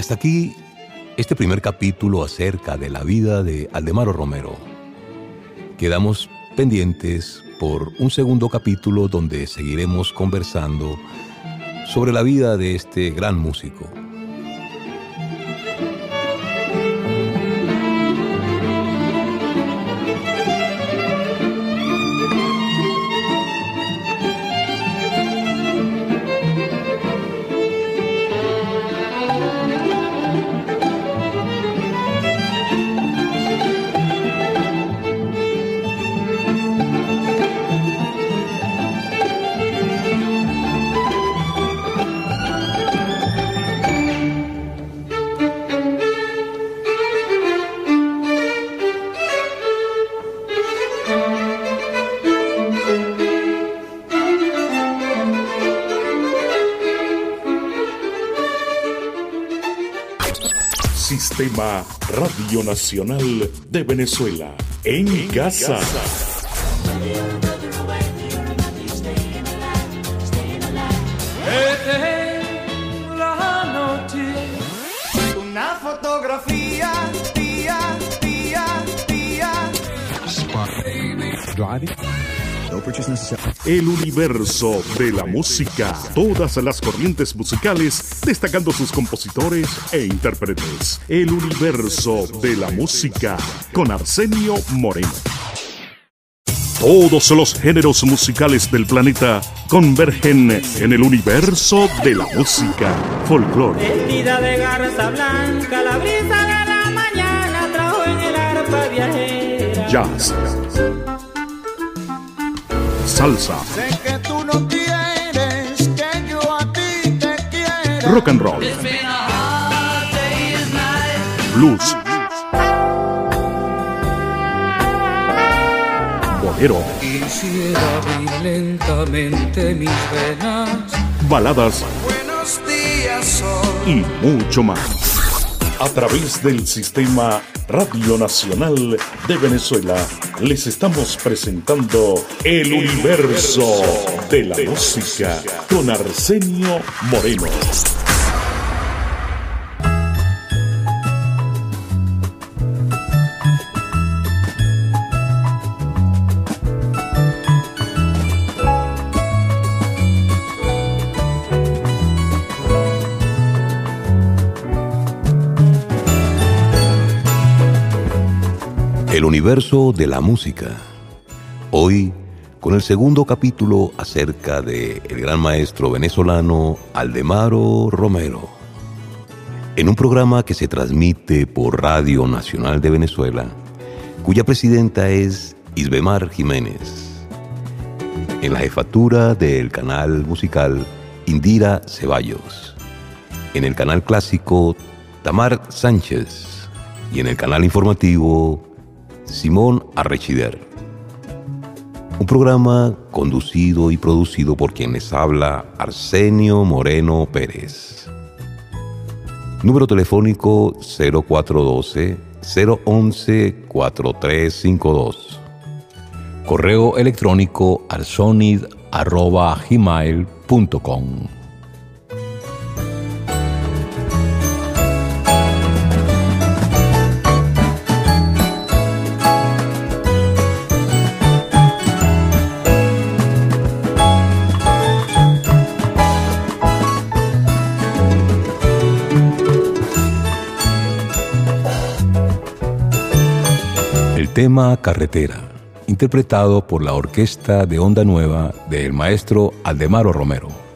Hasta aquí este primer capítulo acerca de la vida de Aldemaro Romero. Quedamos pendientes por un segundo capítulo donde seguiremos conversando sobre la vida de este gran músico. Radio Nacional de Venezuela. En, casa. la noche. Una fotografía, tía, tía, tía. El universo de la música. Todas las corrientes musicales, destacando sus compositores e intérpretes. El universo de la música. Con Arsenio Moreno. Todos los géneros musicales del planeta convergen en el universo de la música. Folclore, Vestida de garza blanca, la brisa de la mañana trajo en el arpa viajera. jazz, salsa, Sé que tú no quieres que yo a ti te quiera. rock and roll, blues, bolero, Quisiera abrir lentamente mis venas. baladas Buenos días, sol. y mucho más. A través del Sistema Radio Nacional de Venezuela les estamos presentando El Universo de la Música con Arsenio Moreno. Universo de la música. Hoy con el segundo capítulo acerca de el gran maestro venezolano Aldemaro Romero. En un programa que se transmite por Radio Nacional de Venezuela, cuya presidenta es Isbemar Jiménez. En la jefatura del canal musical Indira Ceballos. En el canal clásico Tamar Sánchez. Y en el canal informativo Simón Arrechider. Un programa conducido y producido por quien les habla Arsenio Moreno Pérez. Número telefónico 0412-011-4352. Correo electrónico arsonid.gmail.com tema Carretera, interpretado por la Orquesta de Onda Nueva del maestro Aldemaro Romero.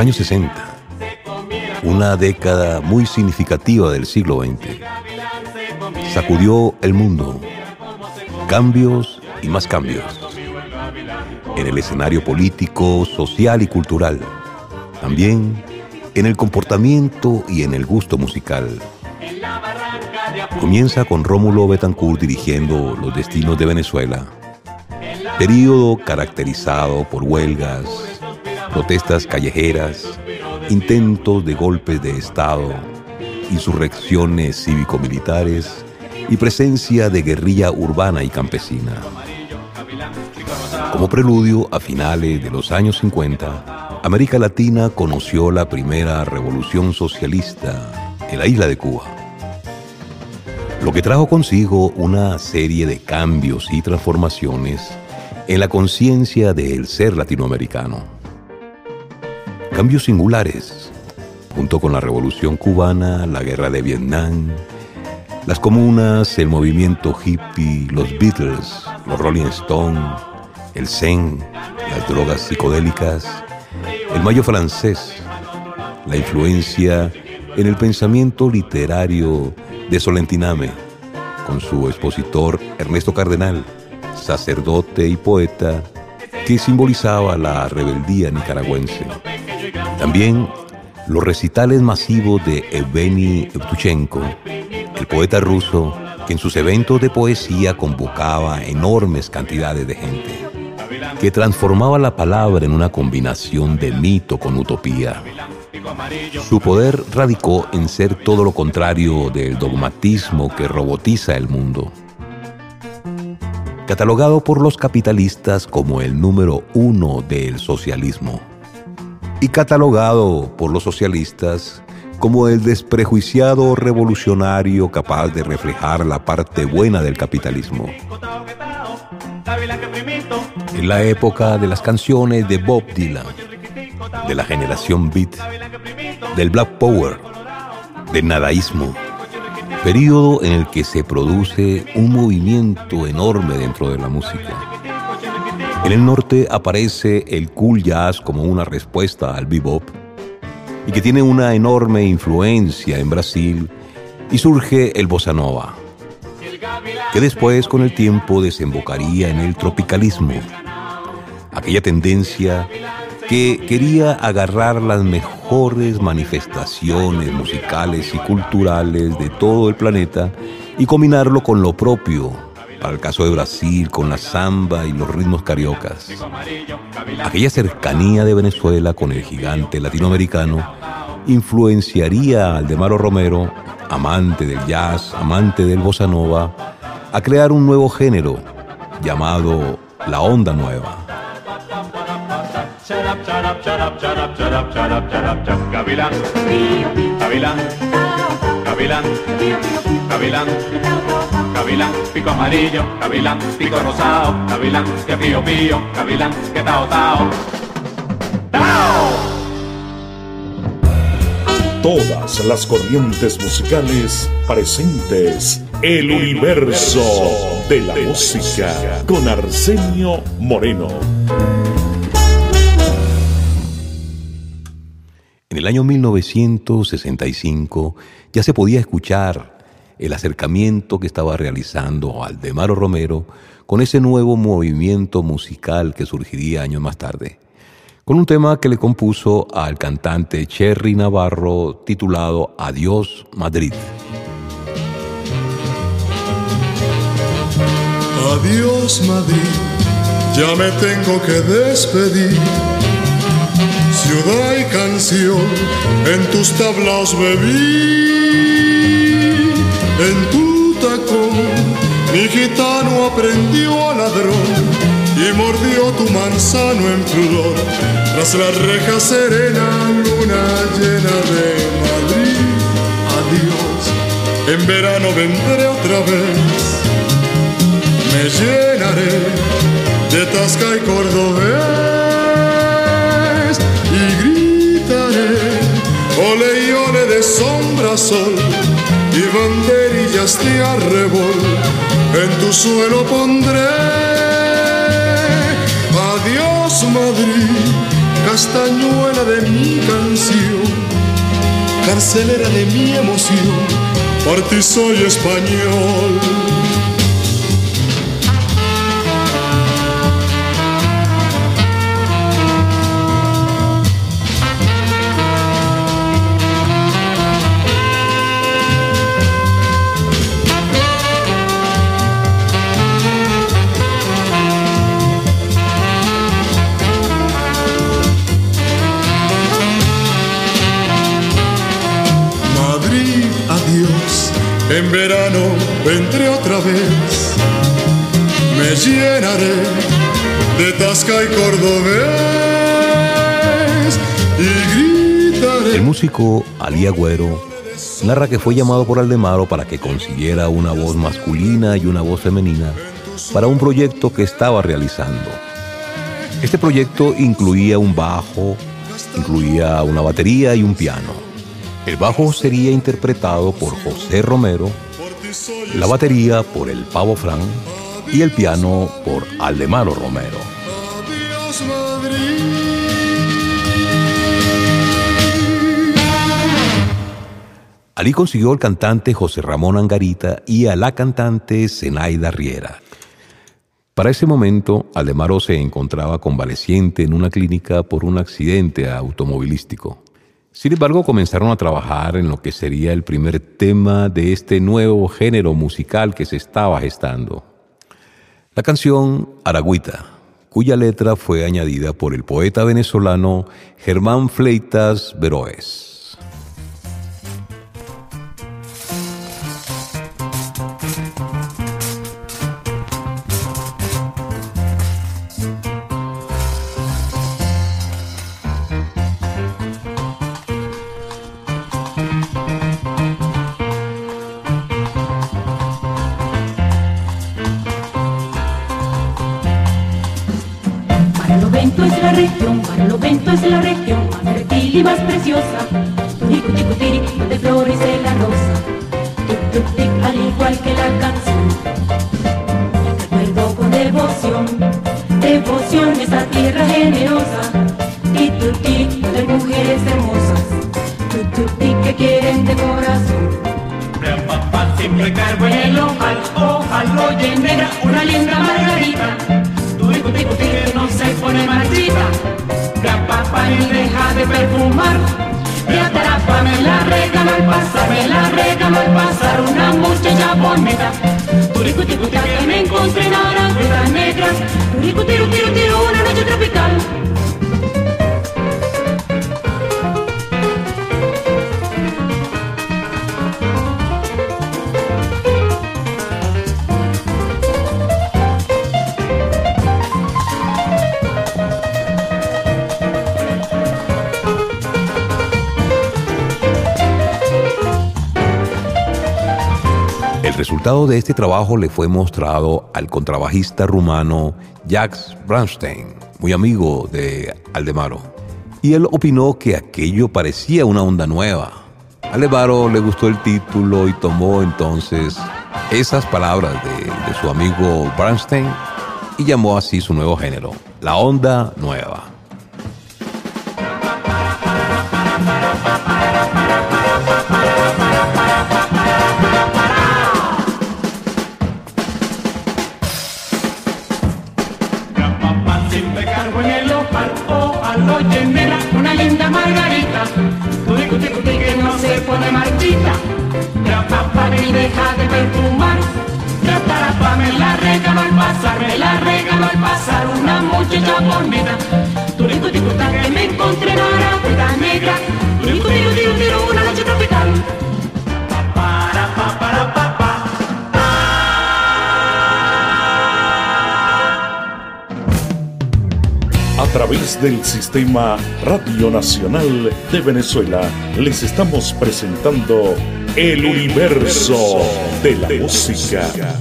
Años 60, una década muy significativa del siglo XX, sacudió el mundo. Cambios y más cambios. En el escenario político, social y cultural. También en el comportamiento y en el gusto musical. Comienza con Rómulo Betancourt dirigiendo Los Destinos de Venezuela, periodo caracterizado por huelgas, protestas callejeras, intentos de golpes de Estado, insurrecciones cívico-militares y presencia de guerrilla urbana y campesina. Como preludio a finales de los años 50, América Latina conoció la primera revolución socialista en la isla de Cuba, lo que trajo consigo una serie de cambios y transformaciones en la conciencia del ser latinoamericano. Cambios singulares, junto con la revolución cubana, la guerra de Vietnam, las comunas, el movimiento hippie, los Beatles, los Rolling Stones, el Zen, las drogas psicodélicas, el mayo francés, la influencia en el pensamiento literario de Solentiname, con su expositor Ernesto Cardenal, sacerdote y poeta que simbolizaba la rebeldía nicaragüense. También los recitales masivos de Evgeny Evtuchenko, el poeta ruso que en sus eventos de poesía convocaba enormes cantidades de gente, que transformaba la palabra en una combinación de mito con utopía. Su poder radicó en ser todo lo contrario del dogmatismo que robotiza el mundo catalogado por los capitalistas como el número uno del socialismo y catalogado por los socialistas como el desprejuiciado revolucionario capaz de reflejar la parte buena del capitalismo. En la época de las canciones de Bob Dylan, de la generación beat, del Black Power, del nadaísmo, periodo en el que se produce un movimiento enorme dentro de la música. En el norte aparece el cool jazz como una respuesta al bebop y que tiene una enorme influencia en Brasil y surge el bossa nova, que después con el tiempo desembocaría en el tropicalismo, aquella tendencia que quería agarrar las mejores manifestaciones musicales y culturales de todo el planeta y combinarlo con lo propio, para el caso de Brasil, con la samba y los ritmos cariocas. Aquella cercanía de Venezuela con el gigante latinoamericano influenciaría al de Maro Romero, amante del jazz, amante del bossa nova, a crear un nuevo género llamado la onda nueva. Gavilán, pico amarillo, gavilán, pico rosado, gavilán, que pío pío, gavilán, que tao tao. Todas las corrientes musicales presentes. El universo de la música con Arsenio Moreno. En el año 1965 ya se podía escuchar el acercamiento que estaba realizando Aldemaro Romero con ese nuevo movimiento musical que surgiría años más tarde, con un tema que le compuso al cantante Cherry Navarro titulado Adiós Madrid. Adiós Madrid, ya me tengo que despedir ciudad y canción, en tus tablaos bebí, en tu tacón, mi gitano aprendió a ladrón y mordió tu manzano en flor, tras la reja serena, luna llena de Madrid. Adiós, en verano vendré otra vez, me llenaré de tasca y cordobés y gritaré ole y ole de sombra sol y banderillas de arrebol en tu suelo pondré adiós Madrid castañuela de mi canción, carcelera de mi emoción, por ti soy español. Vendré otra vez. Me llenaré de tasca y cordobés y gritaré. El músico Ali Agüero narra que fue llamado por Aldemaro para que consiguiera una voz masculina y una voz femenina para un proyecto que estaba realizando. Este proyecto incluía un bajo, incluía una batería y un piano. El bajo sería interpretado por José Romero, la batería por el Pavo Fran y el piano por Aldemaro Romero. Ali consiguió al cantante José Ramón Angarita y a la cantante Zenaida Riera. Para ese momento, Aldemaro se encontraba convaleciente en una clínica por un accidente automovilístico. Sin embargo, comenzaron a trabajar en lo que sería el primer tema de este nuevo género musical que se estaba gestando. La canción Aragüita, cuya letra fue añadida por el poeta venezolano Germán Fleitas Veroes. Barlovento es la región más fértil y más preciosa. Turicuticutiri, donde florece la rosa. Tic, tic, tic, al igual que la canción. Recuerdo con devoción, devoción esta tierra generosa. Tic, tic, donde mujeres hermosas. Tic, tic, tic, que quieren de corazón. Papá siempre cargo en el ojal, ojal, oye negra, una linda margarita. Turicu, ticu, que no se pone marchita. Ni deja de perfumar. Ya atrapa, me la regalo al pasar, me la regalo al pasar, una muchacha bonita. Turicu, ticu, que me encontré en naranjitas negras. Turicu, tiru, tiru, tiru, una noche tropical. Resultado de este trabajo le fue mostrado al contrabajista rumano Jacques Bernstein, muy amigo de Aldemaro, y él opinó que aquello parecía una onda nueva. A Aldemaro le gustó el título y tomó entonces esas palabras de, de su amigo Bernstein y llamó así su nuevo género, la onda nueva. Del Sistema Radio Nacional de Venezuela les estamos presentando El Universo de la Música.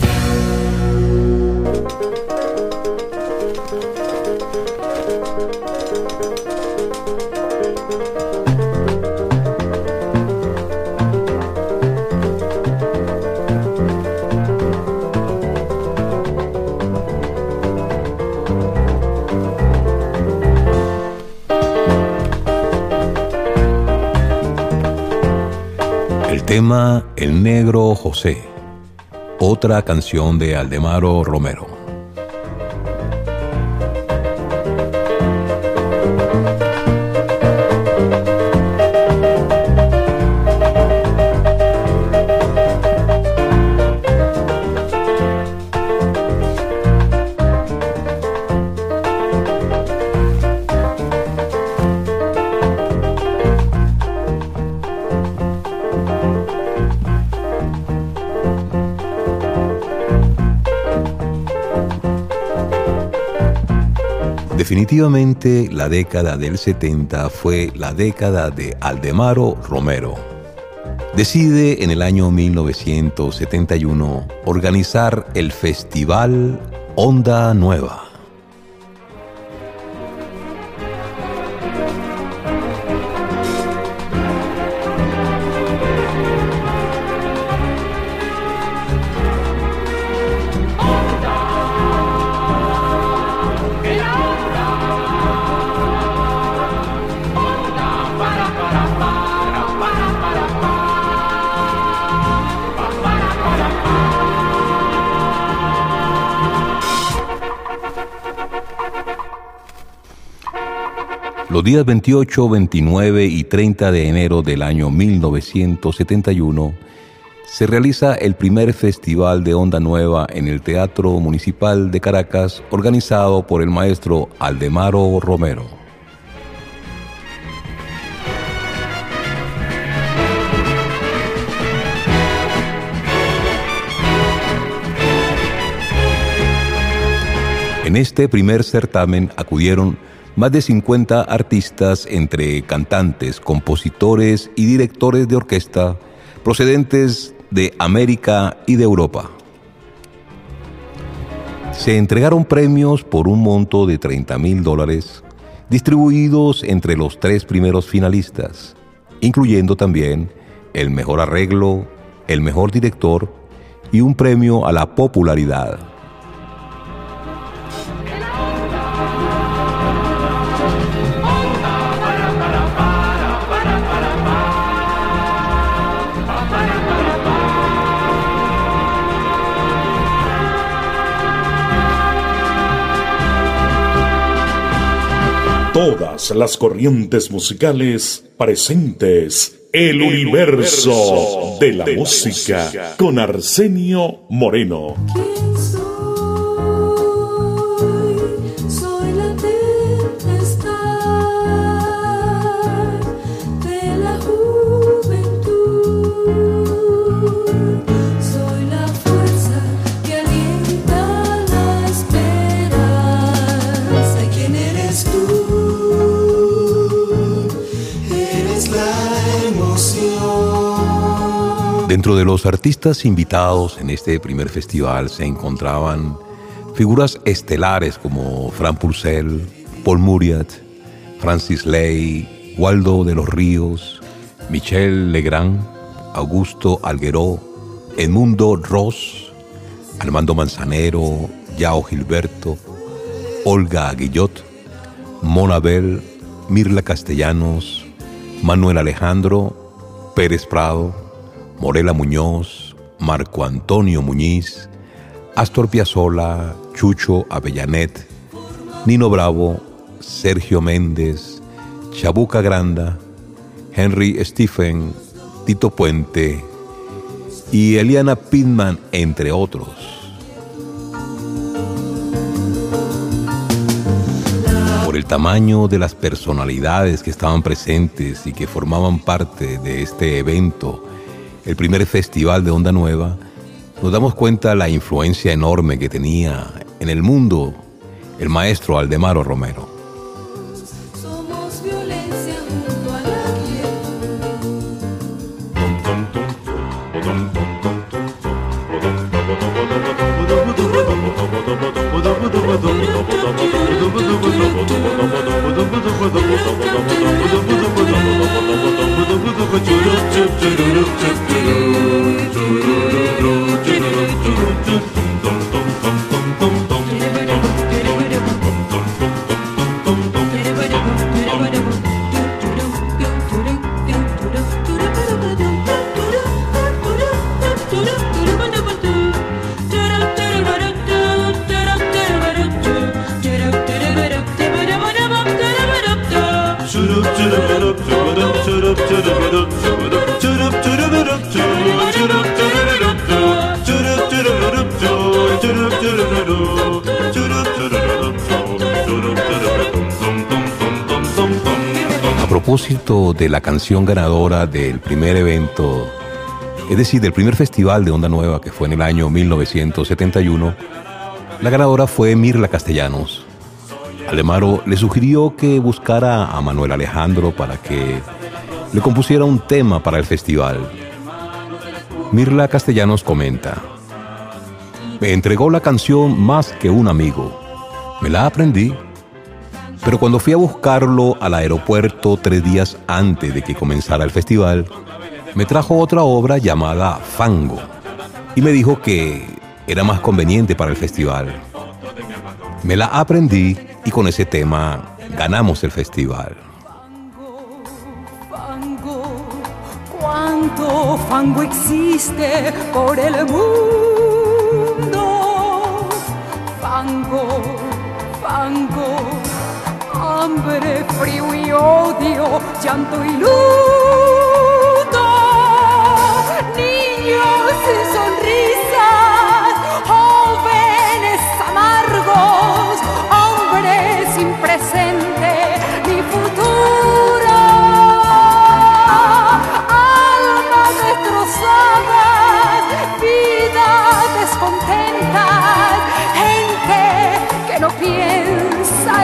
Otra canción de Aldemaro Romero. Definitivamente la década del 70 fue la década de Aldemaro Romero. Decide en el año 1971 organizar el festival Onda Nueva. Los días 28, 29 y 30 de enero del año 1971 se realiza el primer festival de Onda Nueva en el Teatro Municipal de Caracas organizado por el maestro Aldemaro Romero. En este primer certamen acudieron más de 50 artistas entre cantantes, compositores y directores de orquesta procedentes de América y de Europa. Se entregaron premios por un monto de 30 mil dólares distribuidos entre los tres primeros finalistas, incluyendo también el mejor arreglo, el mejor director y un premio a la popularidad. Todas las corrientes musicales presentes. El universo de la música con Arsenio Moreno. Dentro de los artistas invitados en este primer festival se encontraban figuras estelares como Fran Purcell, Paul Muriat, Francis Ley, Waldo de los Ríos, Michel Legrand, Augusto Algueró, Edmundo Ross, Armando Manzanero, Yao Gilberto, Olga Guillot, Monabel, Mirla Castellanos, Manuel Alejandro, Pérez Prado, Morela Muñoz, Marco Antonio Muñiz, Astor Piazzolla, Chucho Avellanet, Nino Bravo, Sergio Méndez, Chabuca Granda, Henry Stephen, Tito Puente y Eliana Pitman, entre otros. Por el tamaño de las personalidades que estaban presentes y que formaban parte de este evento, el primer festival de Onda Nueva, nos damos cuenta la influencia enorme que tenía en el mundo el maestro Aldemaro Romero. La canción ganadora del primer evento, es decir, del primer festival de Onda Nueva que fue en el año 1971, la ganadora fue Mirla Castellanos. Alemaro le sugirió que buscara a Manuel Alejandro para que le compusiera un tema para el festival. Mirla Castellanos comenta, me entregó la canción más que un amigo. Me la aprendí, pero cuando fui a buscarlo al aeropuerto tres días antes de que comenzara el festival, me trajo otra obra llamada Fango y me dijo que era más conveniente para el festival. Me la aprendí y con ese tema ganamos el festival. Cuánto fango existe por el mundo. Fango, fango, hambre, frío y odio, llanto y luto. Niños sin sonrisas, jóvenes amargos, hombres sin presente ni futuro. Almas destrozadas, vidas descontentas, gente que no piensa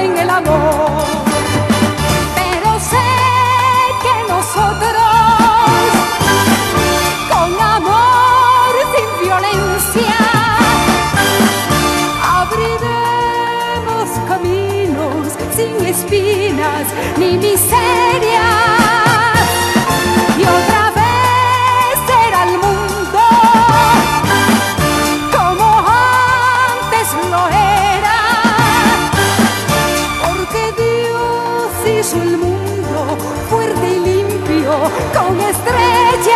en el amor. Pero sé que nosotros, con amor sin violencia, abriremos caminos sin espinas ni miserias. El mundo fuerte y limpio con estrellas.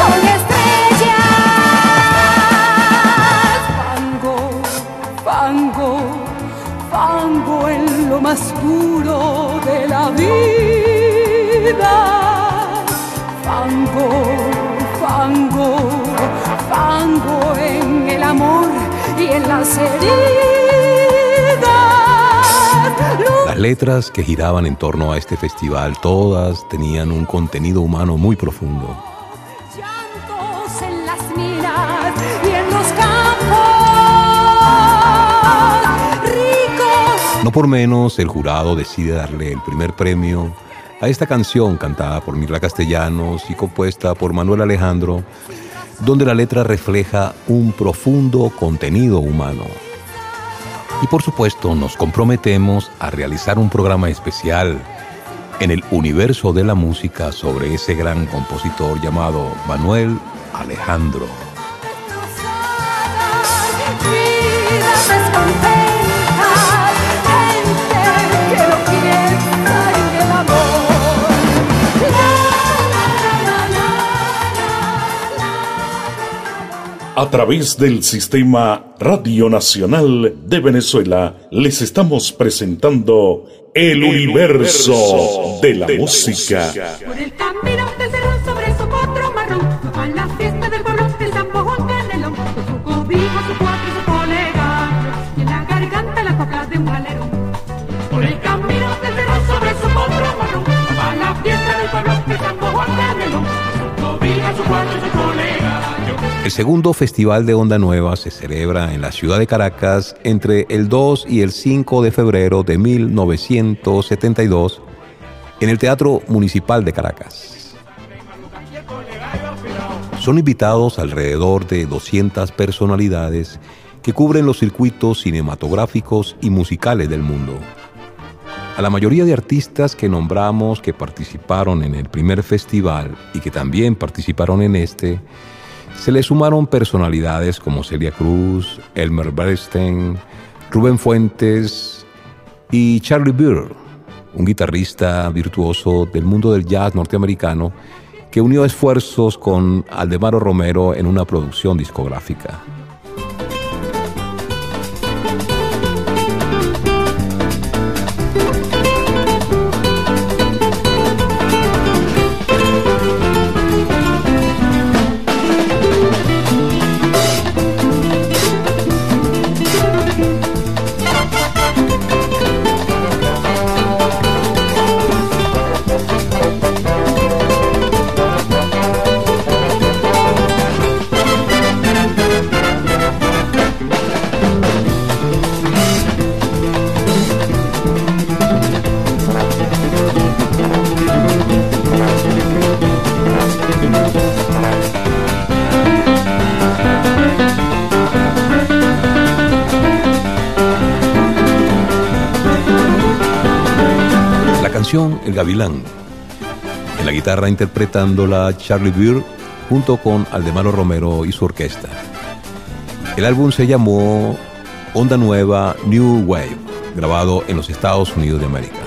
Con estrellas. Fango, fango, fango en lo más puro de la vida. Fango, fango, fango en el amor y en las heridas. Letras que giraban en torno a este festival, todas tenían un contenido humano muy profundo. Llantos en las minas y en los campos. Ricos No por menos, el jurado decide darle el primer premio a esta canción cantada por Mirla Castellanos y compuesta por Manuel Alejandro, donde la letra refleja un profundo contenido humano. Y por supuesto, nos comprometemos a realizar un programa especial en el universo de la música sobre ese gran compositor llamado Manuel Alejandro. A través del sistema Radio Nacional de Venezuela les estamos presentando el universo de la música. Por el camino del cerro sobre su potro marrón A la fiesta del pueblo de San Juan Canelón Con su cobijo, su cuatro y su colega Y en la garganta la copla de un galero Por el camino del cerro sobre su potro marrón A la fiesta del pueblo de San Juan Canelón Con su cobijo, su cuatro y su colega El segundo Festival de Onda Nueva se celebra en la ciudad de Caracas entre el 2 y el 5 de febrero de 1972 en el Teatro Municipal de Caracas. Son invitados alrededor de 200 personalidades que cubren los circuitos cinematográficos y musicales del mundo. A la mayoría de artistas que nombramos que participaron en el primer festival y que también participaron en este, se le sumaron personalidades como Celia Cruz, Elmer Bernstein, Rubén Fuentes y Charlie Burr, un guitarrista virtuoso del mundo del jazz norteamericano que unió esfuerzos con Aldemaro Romero en una producción discográfica. El Gavilán. En la guitarra interpretándola Charlie Beer junto con Aldemaro Romero y su orquesta. El álbum se llamó Onda Nueva New Wave, grabado en los Estados Unidos de América.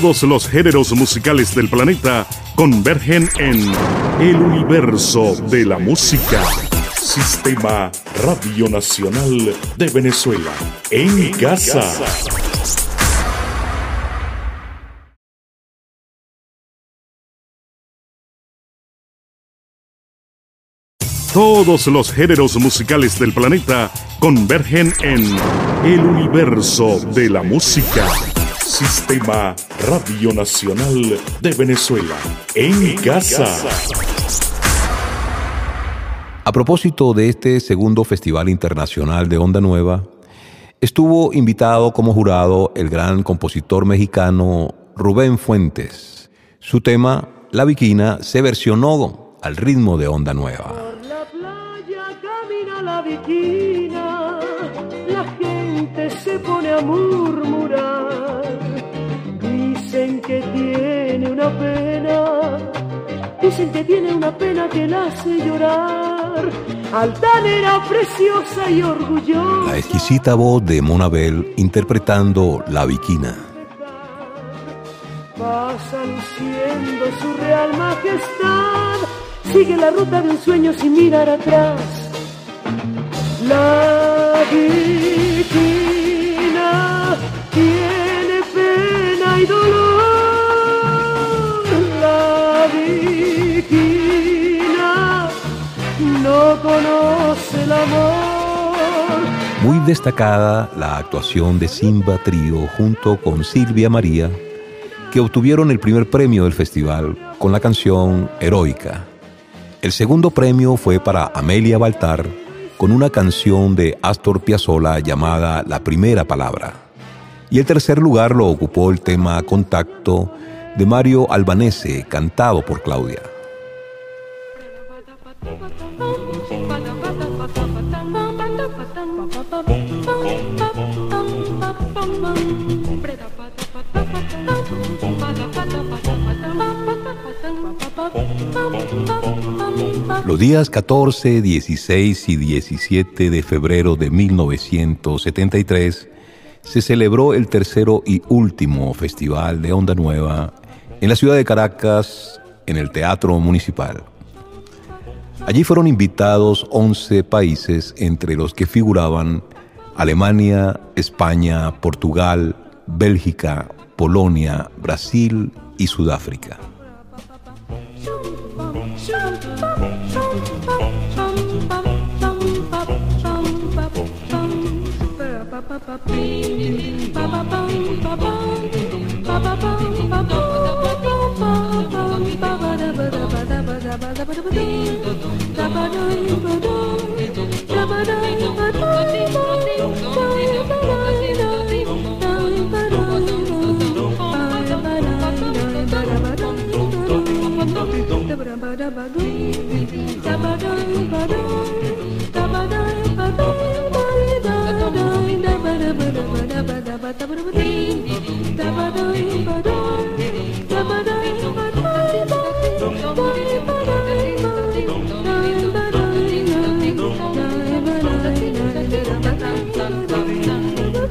Todos los géneros musicales del planeta convergen en el universo de la música. Sistema Radio Nacional de Venezuela. En casa. Todos los géneros musicales del planeta convergen en el universo de la música. Sistema Radio Nacional de Venezuela. En casa. A propósito de este segundo Festival Internacional de Onda Nueva, estuvo invitado como jurado el gran compositor mexicano Rubén Fuentes. Su tema, La Viquina, se versionó al ritmo de Onda Nueva. la playa camina la viquina, la gente se pone a murmurar. Que tiene una pena, dicen que tiene una pena que la hace llorar. Altanera preciosa y orgullosa. La exquisita voz de Monabel interpretando La Viquina. Pasa luciendo su real majestad, sigue la ruta de un sueño sin mirar atrás. La viquina tiene Muy destacada la actuación de Simba Trío junto con Silvia María, que obtuvieron el primer premio del festival con la canción Heroica. El segundo premio fue para Amelia Baltar con una canción de Astor Piazzolla llamada La Primera Palabra. Y el tercer lugar lo ocupó el tema Contacto de Mario Albanese, cantado por Claudia. Los días 14, 16 y 17 de febrero de 1973 se celebró el tercero y último Festival de Onda Nueva en la ciudad de Caracas, en el Teatro Municipal. Allí fueron invitados 11 países, entre los que figuraban Alemania, España, Portugal, Bélgica, Polonia, Brasil y Sudáfrica.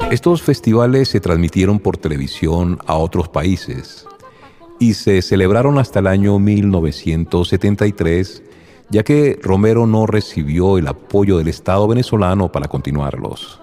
Estos festivales se transmitieron por televisión a otros países y se celebraron hasta el año 1973, ya que Romero no recibió el apoyo del Estado venezolano para continuarlos.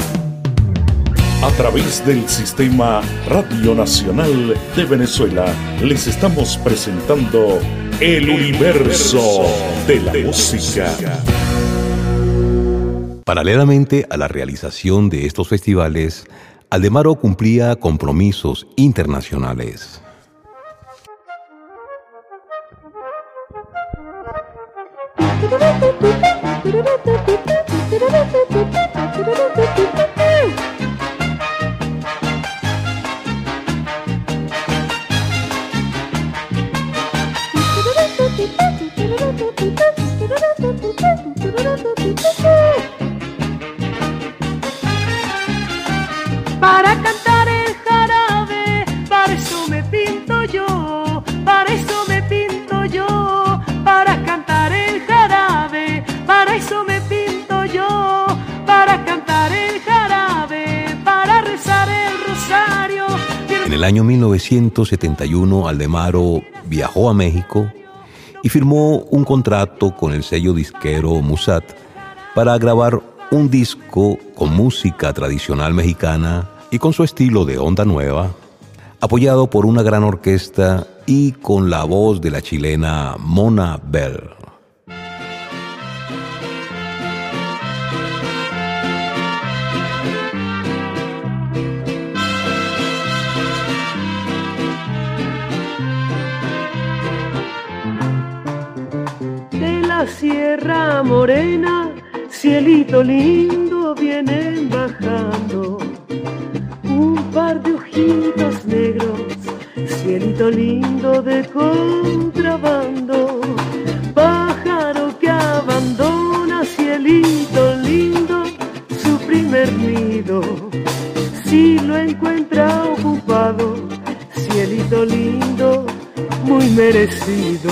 A través del Sistema Radio Nacional de Venezuela les estamos presentando El Universo de la Música. Paralelamente a la realización de estos festivales, Aldemaro cumplía compromisos internacionales. *laughs* el año 1971, Aldemaro viajó a México y firmó un contrato con el sello disquero Musat para grabar un disco con música tradicional mexicana y con su estilo de onda nueva, apoyado por una gran orquesta y con la voz de la chilena Mona Bell. La Sierra Morena, cielito lindo, vienen bajando. Un par de ojitos negros, cielito lindo de contrabando, pájaro que abandona, cielito lindo, su primer nido, si lo encuentra ocupado, cielito lindo, muy merecido.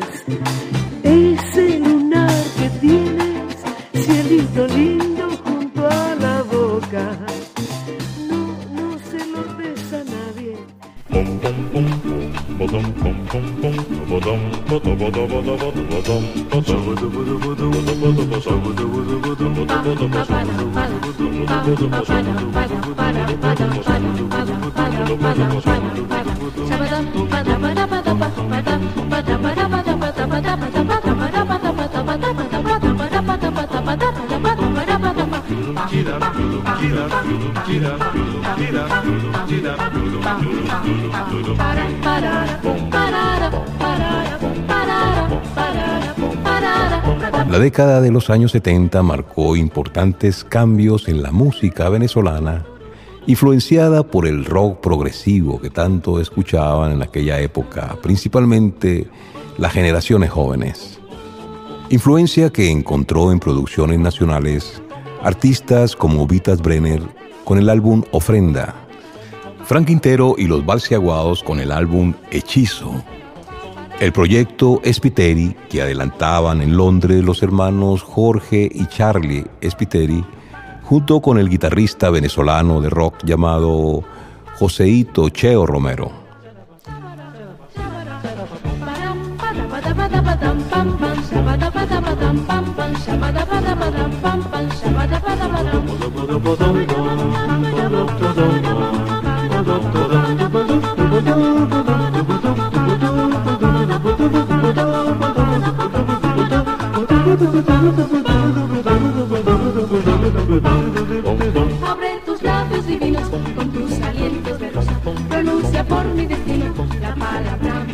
Shabadam, La década de los años 70 marcó importantes cambios en la música venezolana, influenciada por el rock progresivo que tanto escuchaban en aquella época, principalmente las generaciones jóvenes. Influencia que encontró en producciones nacionales artistas como Vitas Brenner con el álbum Ofrenda, Frank Quintero y los Balseaguados con el álbum Hechizo, el proyecto Spiteri, que adelantaban en Londres los hermanos Jorge y Charlie Spiteri, junto con el guitarrista venezolano de rock llamado Joseito Cheo Romero. Abre tus labios divinos con tus alientos de rosa. Pronuncia por mi destino la palabra.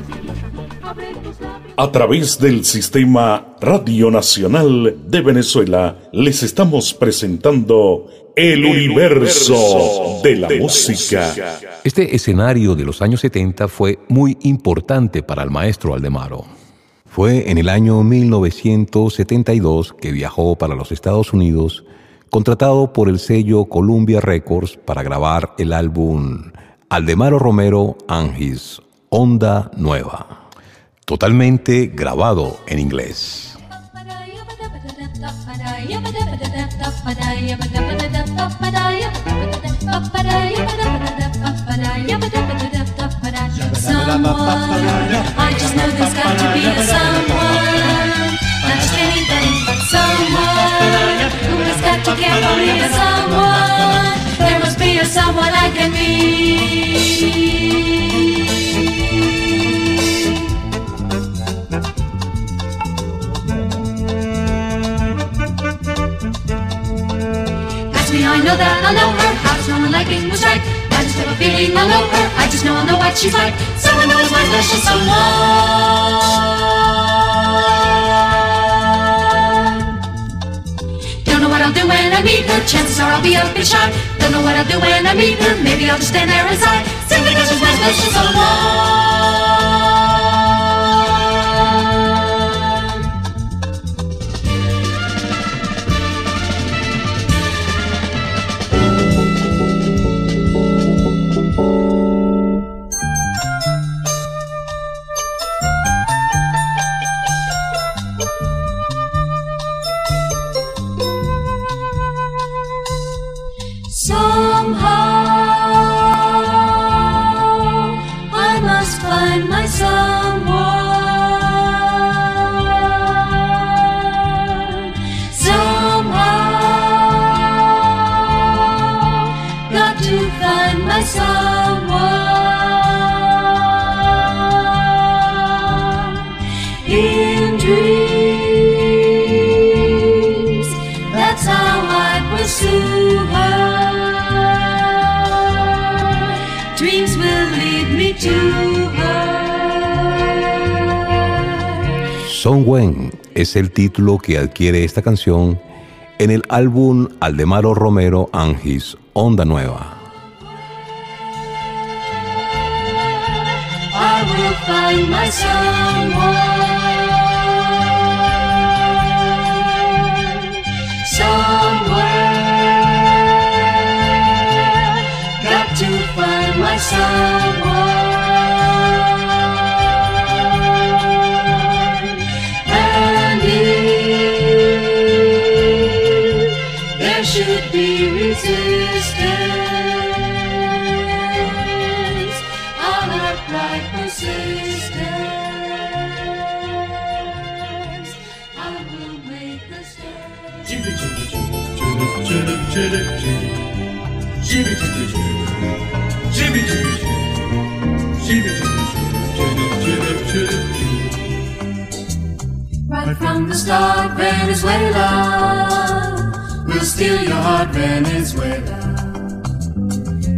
Abre tus labios. A través del Sistema Radio Nacional de Venezuela les estamos presentando El Universo de la Música. Este escenario de los años 70 fue muy importante para el maestro Aldemaro. Fue en el año 1972 que viajó para los Estados Unidos, contratado por el sello Columbia Records para grabar el álbum Aldemaro Romero Angis, Onda Nueva, totalmente grabado en inglés. Someone, I just know there's got to be a someone, not just anybody, someone who has got to care for me. Someone, there must be a someone I can I know that I know her. How does no one like English right? I just have a feeling I know her. I just know I know what she's like. Someone is my special someone. Don't know what I'll do when I meet her. Chances are I'll be a bit shy. Don't know what I'll do when I meet her. Maybe I'll just stand there and sigh. Simply because she's my special someone. Es el título que adquiere esta canción en el álbum Aldemaro Romero Angis, Onda Nueva. Right from the start, Venezuela will steal your heart, Venezuela.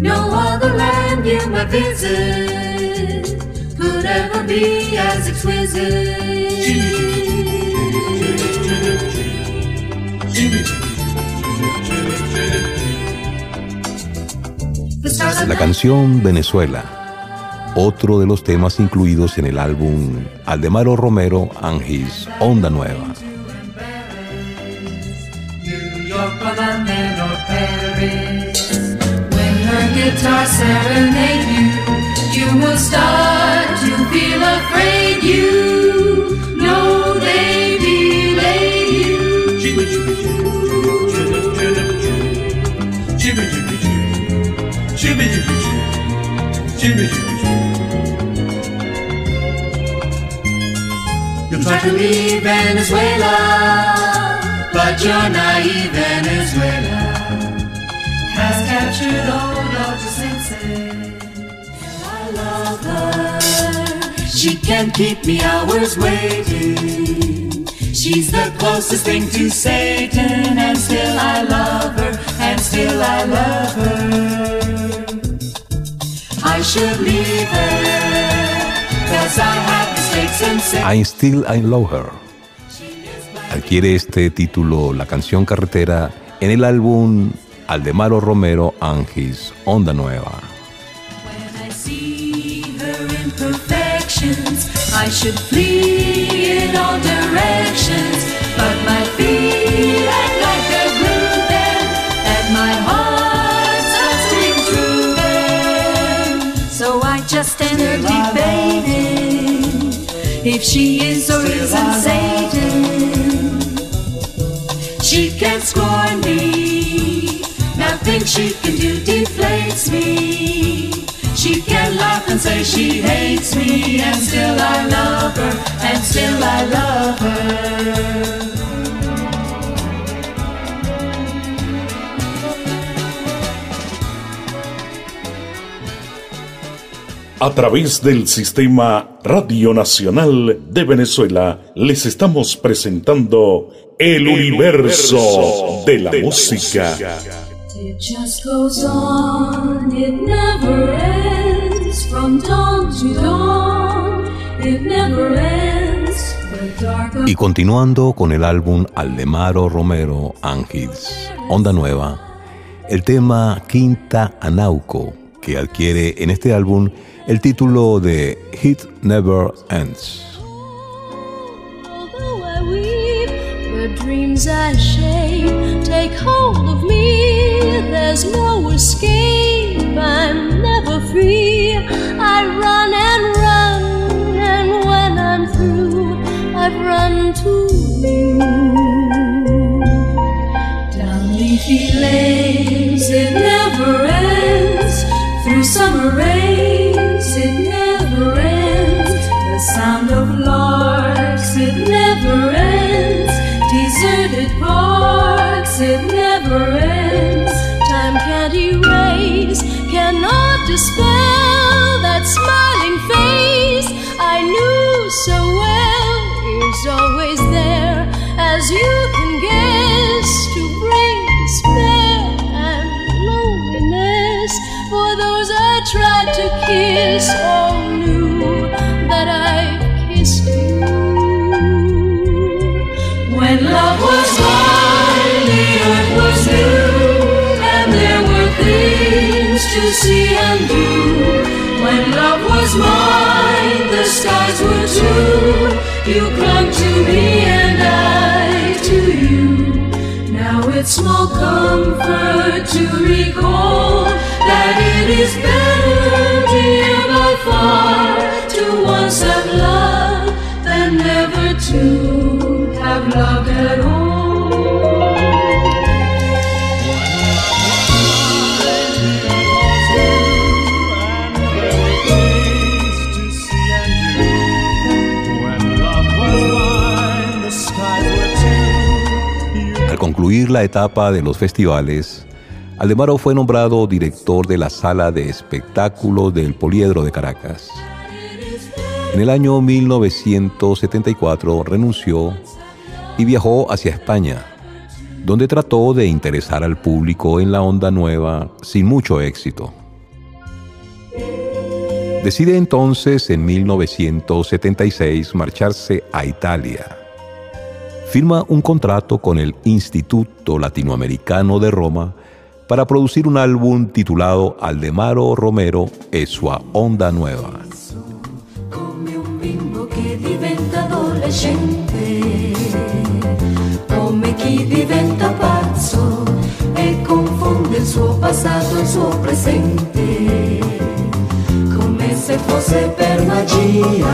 No other land you might visit could ever be as exquisite. La canción Venezuela, otro de los temas incluidos en el álbum Aldemaro Romero Angis, Onda Nueva. Leave Venezuela, but your naive Venezuela has captured all of your senses. I love her. She can keep me hours waiting. She's the closest thing to Satan, and still I love her, and still I love her. I should leave her, cause I have. I Still I Love Her. Adquiere este título la canción carretera en el álbum Aldemaro Romero Angis, Onda Nueva. I should flee in all directions, but my feet act like they're glued then, and my heart's not sing true then. So I just stand debating if she is or isn't Satan. She can't scorn me, nothing she can do deflates me. She can laugh and say she hates me, and still I love her, and still I love her. A través del sistema Radio Nacional de Venezuela les estamos presentando El Universo de la Música. It just goes on, it never ends. From dawn to dawn, it never ends. The dark of Y continuando con el álbum Aldemaro Romero Ángeles, Onda Nueva, el tema Quinta Anauco, adquiere en este álbum el título de It Never Ends. Run to you. Down leafy lanes, summer rains, it never ends. The sound of larks, it never ends. Deserted parks, it never ends. Time can't erase, cannot dispel that smiling face I knew so well is always there, as you can guess, kiss all knew that I've kissed you. When love was mine, the earth was new, and there were things to see and do. When love was mine, the skies were true. You clung to me and I to you. Now it's small comfort to recall that it is better far to once have loved never to have loved at all. Al concluir la etapa de los festivales, Aldemaro fue nombrado director de la sala de espectáculos del Poliedro de Caracas. En el año 1974 renunció y viajó hacia España, donde trató de interesar al público en la onda nueva sin mucho éxito. Decide entonces en 1976 marcharse a Italia. Firma un contrato con el Instituto Latinoamericano de Roma para producir un álbum titulado Aldemaro Romero e sua onda nueva. bimbo che diventa adolescente, come chi diventa pazzo e confonde il suo passato e il suo presente, come se fosse per magia,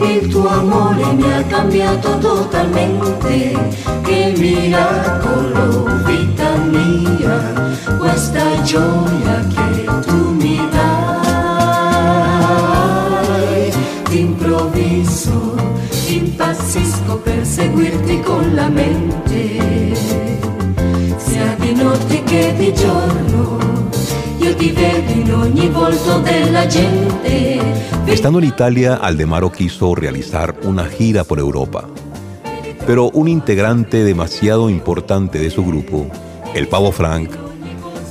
il tuo amore mi ha cambiato totalmente, che miracolo vita mia, questa gioia che tu mi dai. D'improvviso impazzisco per seguirti con la mente. Sia di notte che di giorno Estando en Italia, Aldemaro quiso realizar una gira por Europa. Pero un integrante demasiado importante de su grupo, el Pavo Frank,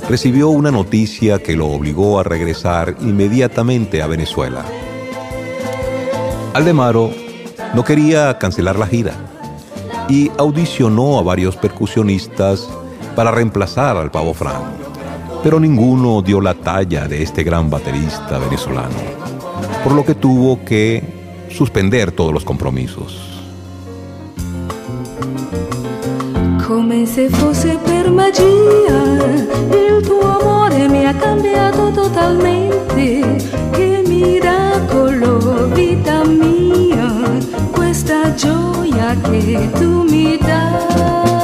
recibió una noticia que lo obligó a regresar inmediatamente a Venezuela. Aldemaro no quería cancelar la gira y audicionó a varios percusionistas para reemplazar al Pavo Frank, pero ninguno dio la talla de este gran baterista venezolano, por lo que tuvo que suspender todos los compromisos. Come se fosse per magia, il tuo amore mi ha cambiato totalmente. Che miracolo, vita mia, questa gioia che tu mi dai.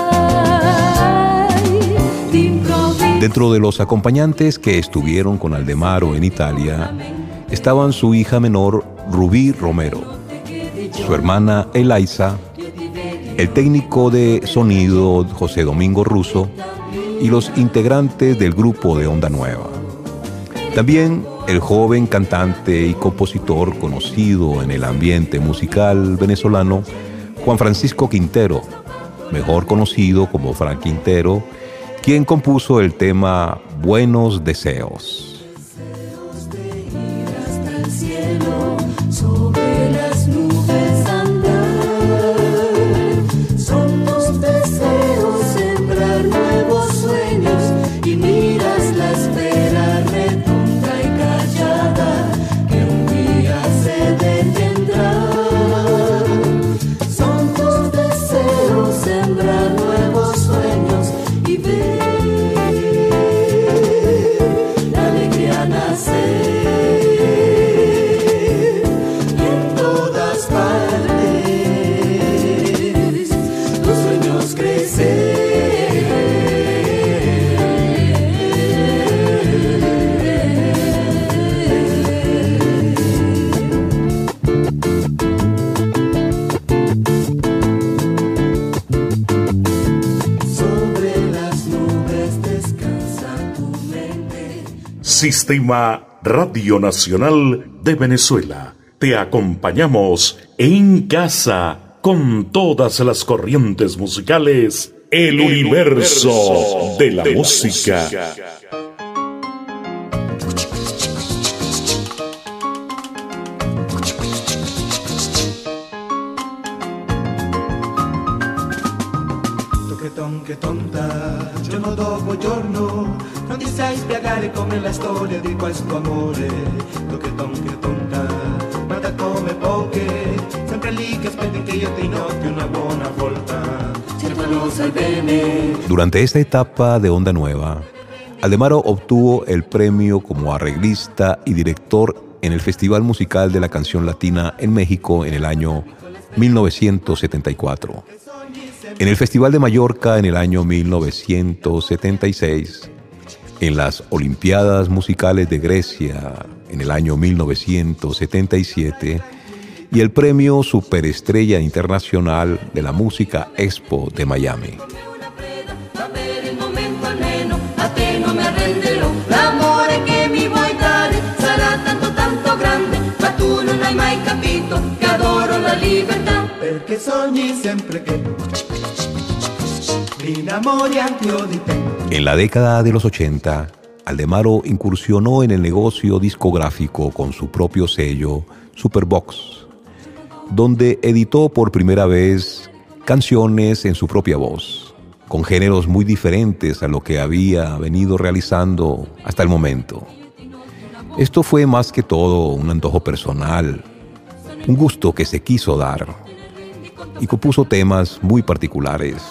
Dentro de los acompañantes que estuvieron con Aldemaro en Italia estaban su hija menor Rubí Romero, su hermana Eliza, el técnico de sonido José Domingo Russo y los integrantes del grupo de Onda Nueva. También el joven cantante y compositor conocido en el ambiente musical venezolano, Juan Francisco Quintero, mejor conocido como Frank Quintero, quien compuso el tema Buenos Deseos. Sistema Radio Nacional de Venezuela. Te acompañamos en casa con todas las corrientes musicales. El, universo, de la, música. Durante esta etapa de Onda Nueva, Aldemaro obtuvo el premio como arreglista y director en el Festival Musical de la Canción Latina en México en el año 1974. En el Festival de Mallorca en el año 1976, en las Olimpiadas Musicales de Grecia en el año 1977 y el premio Superestrella Internacional de la Música Expo de Miami. La libertà Perché sogni sempre che mi innamori anche io di te. En la década de los 80, Aldemaro incursionó en el negocio discográfico con su propio sello, Superbox, donde editó por primera vez canciones en su propia voz, con géneros muy diferentes a lo que había venido realizando hasta el momento. Esto fue más que todo un antojo personal, un gusto que se quiso dar, y compuso temas muy particulares,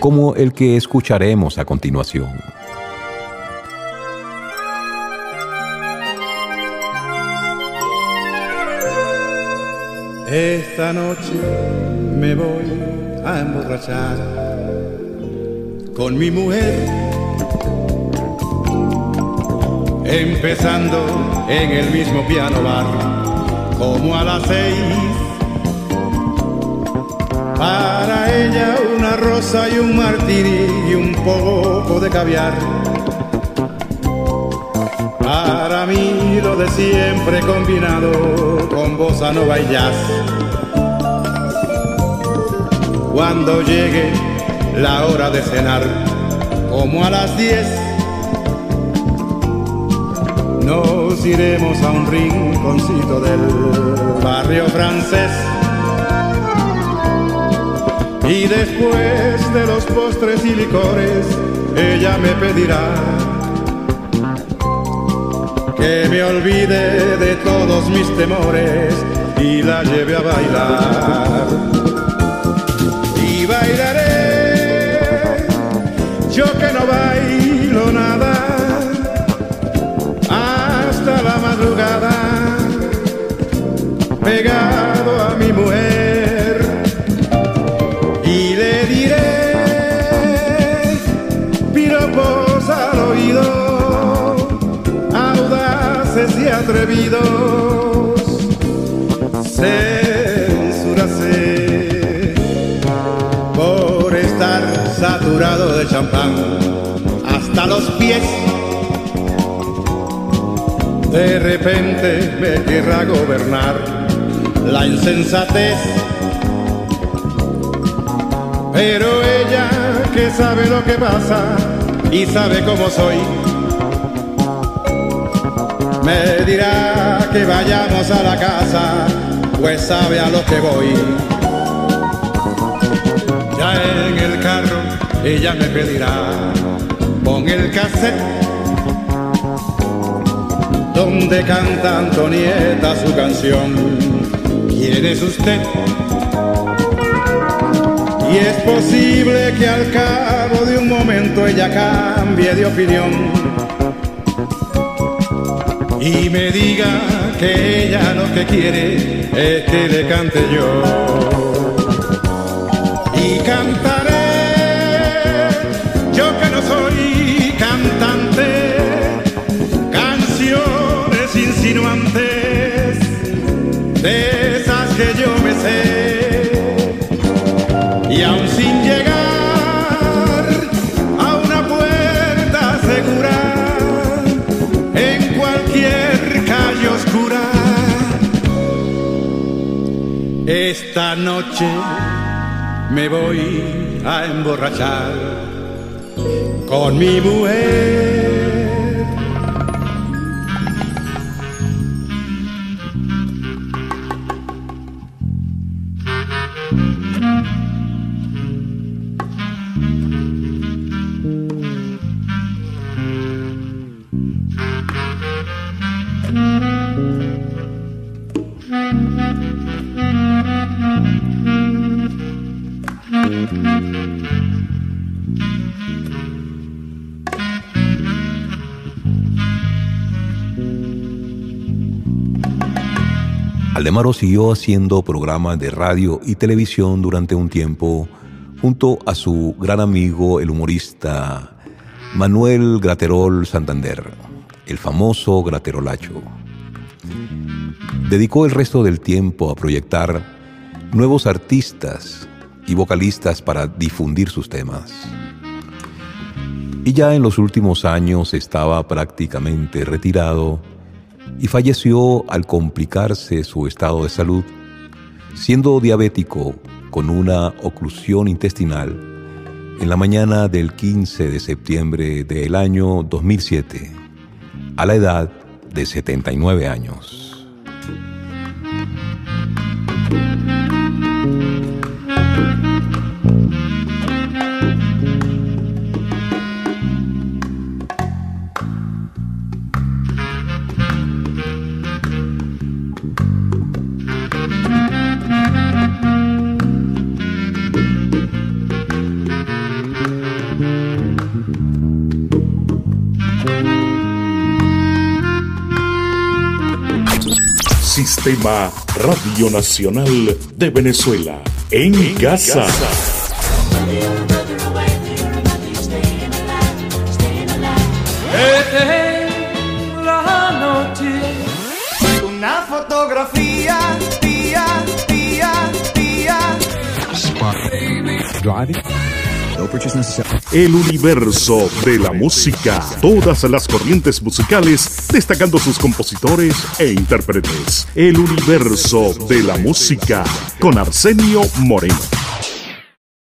como el que escucharemos a continuación. Esta noche me voy a emborrachar con mi mujer, empezando en el mismo piano bar, como a las seis. Para ella una rosa y un martini y un poco de caviar. Para mí lo de siempre combinado con bossa nova y jazz. Cuando llegue la hora de cenar, como a las 10, nos iremos a un rinconcito del barrio francés. Y después de los postres y licores, ella me pedirá que me olvide de todos mis temores y la lleve a bailar. Y bailaré, yo que no bailo pegado a mi mujer. Y le diré piropos al oído, audaces y atrevidos, censurase por estar saturado de champán hasta los pies. De repente me querrá gobernar la insensatez. Pero ella que sabe lo que pasa y sabe cómo soy, me dirá que vayamos a la casa, pues sabe a lo que voy. Ya en el carro ella me pedirá, pon el cassette donde canta Antonieta su canción. ¿Quién es usted? Y es posible que al cabo de un momento ella cambie de opinión y me diga que ella lo que quiere es que le cante yo. Y cantaré, noche me voy a emborrachar con mi mujer. Siguió haciendo programas de radio y televisión durante un tiempo junto a su gran amigo, el humorista Manuel Graterol Santander, el famoso Graterolacho. Dedicó el resto del tiempo a proyectar nuevos artistas y vocalistas para difundir sus temas. Y ya en los últimos años estaba prácticamente retirado y falleció al complicarse su estado de salud, siendo diabético con una oclusión intestinal en la mañana del 15 de septiembre del año 2007, a la edad de 79 años. Sistema Radio Nacional de Venezuela. En, casa. la noche. Una fotografía, tía, tía, tía. El universo de la música. Todas las corrientes musicales, destacando sus compositores e intérpretes. El universo de la música con Arsenio Moreno.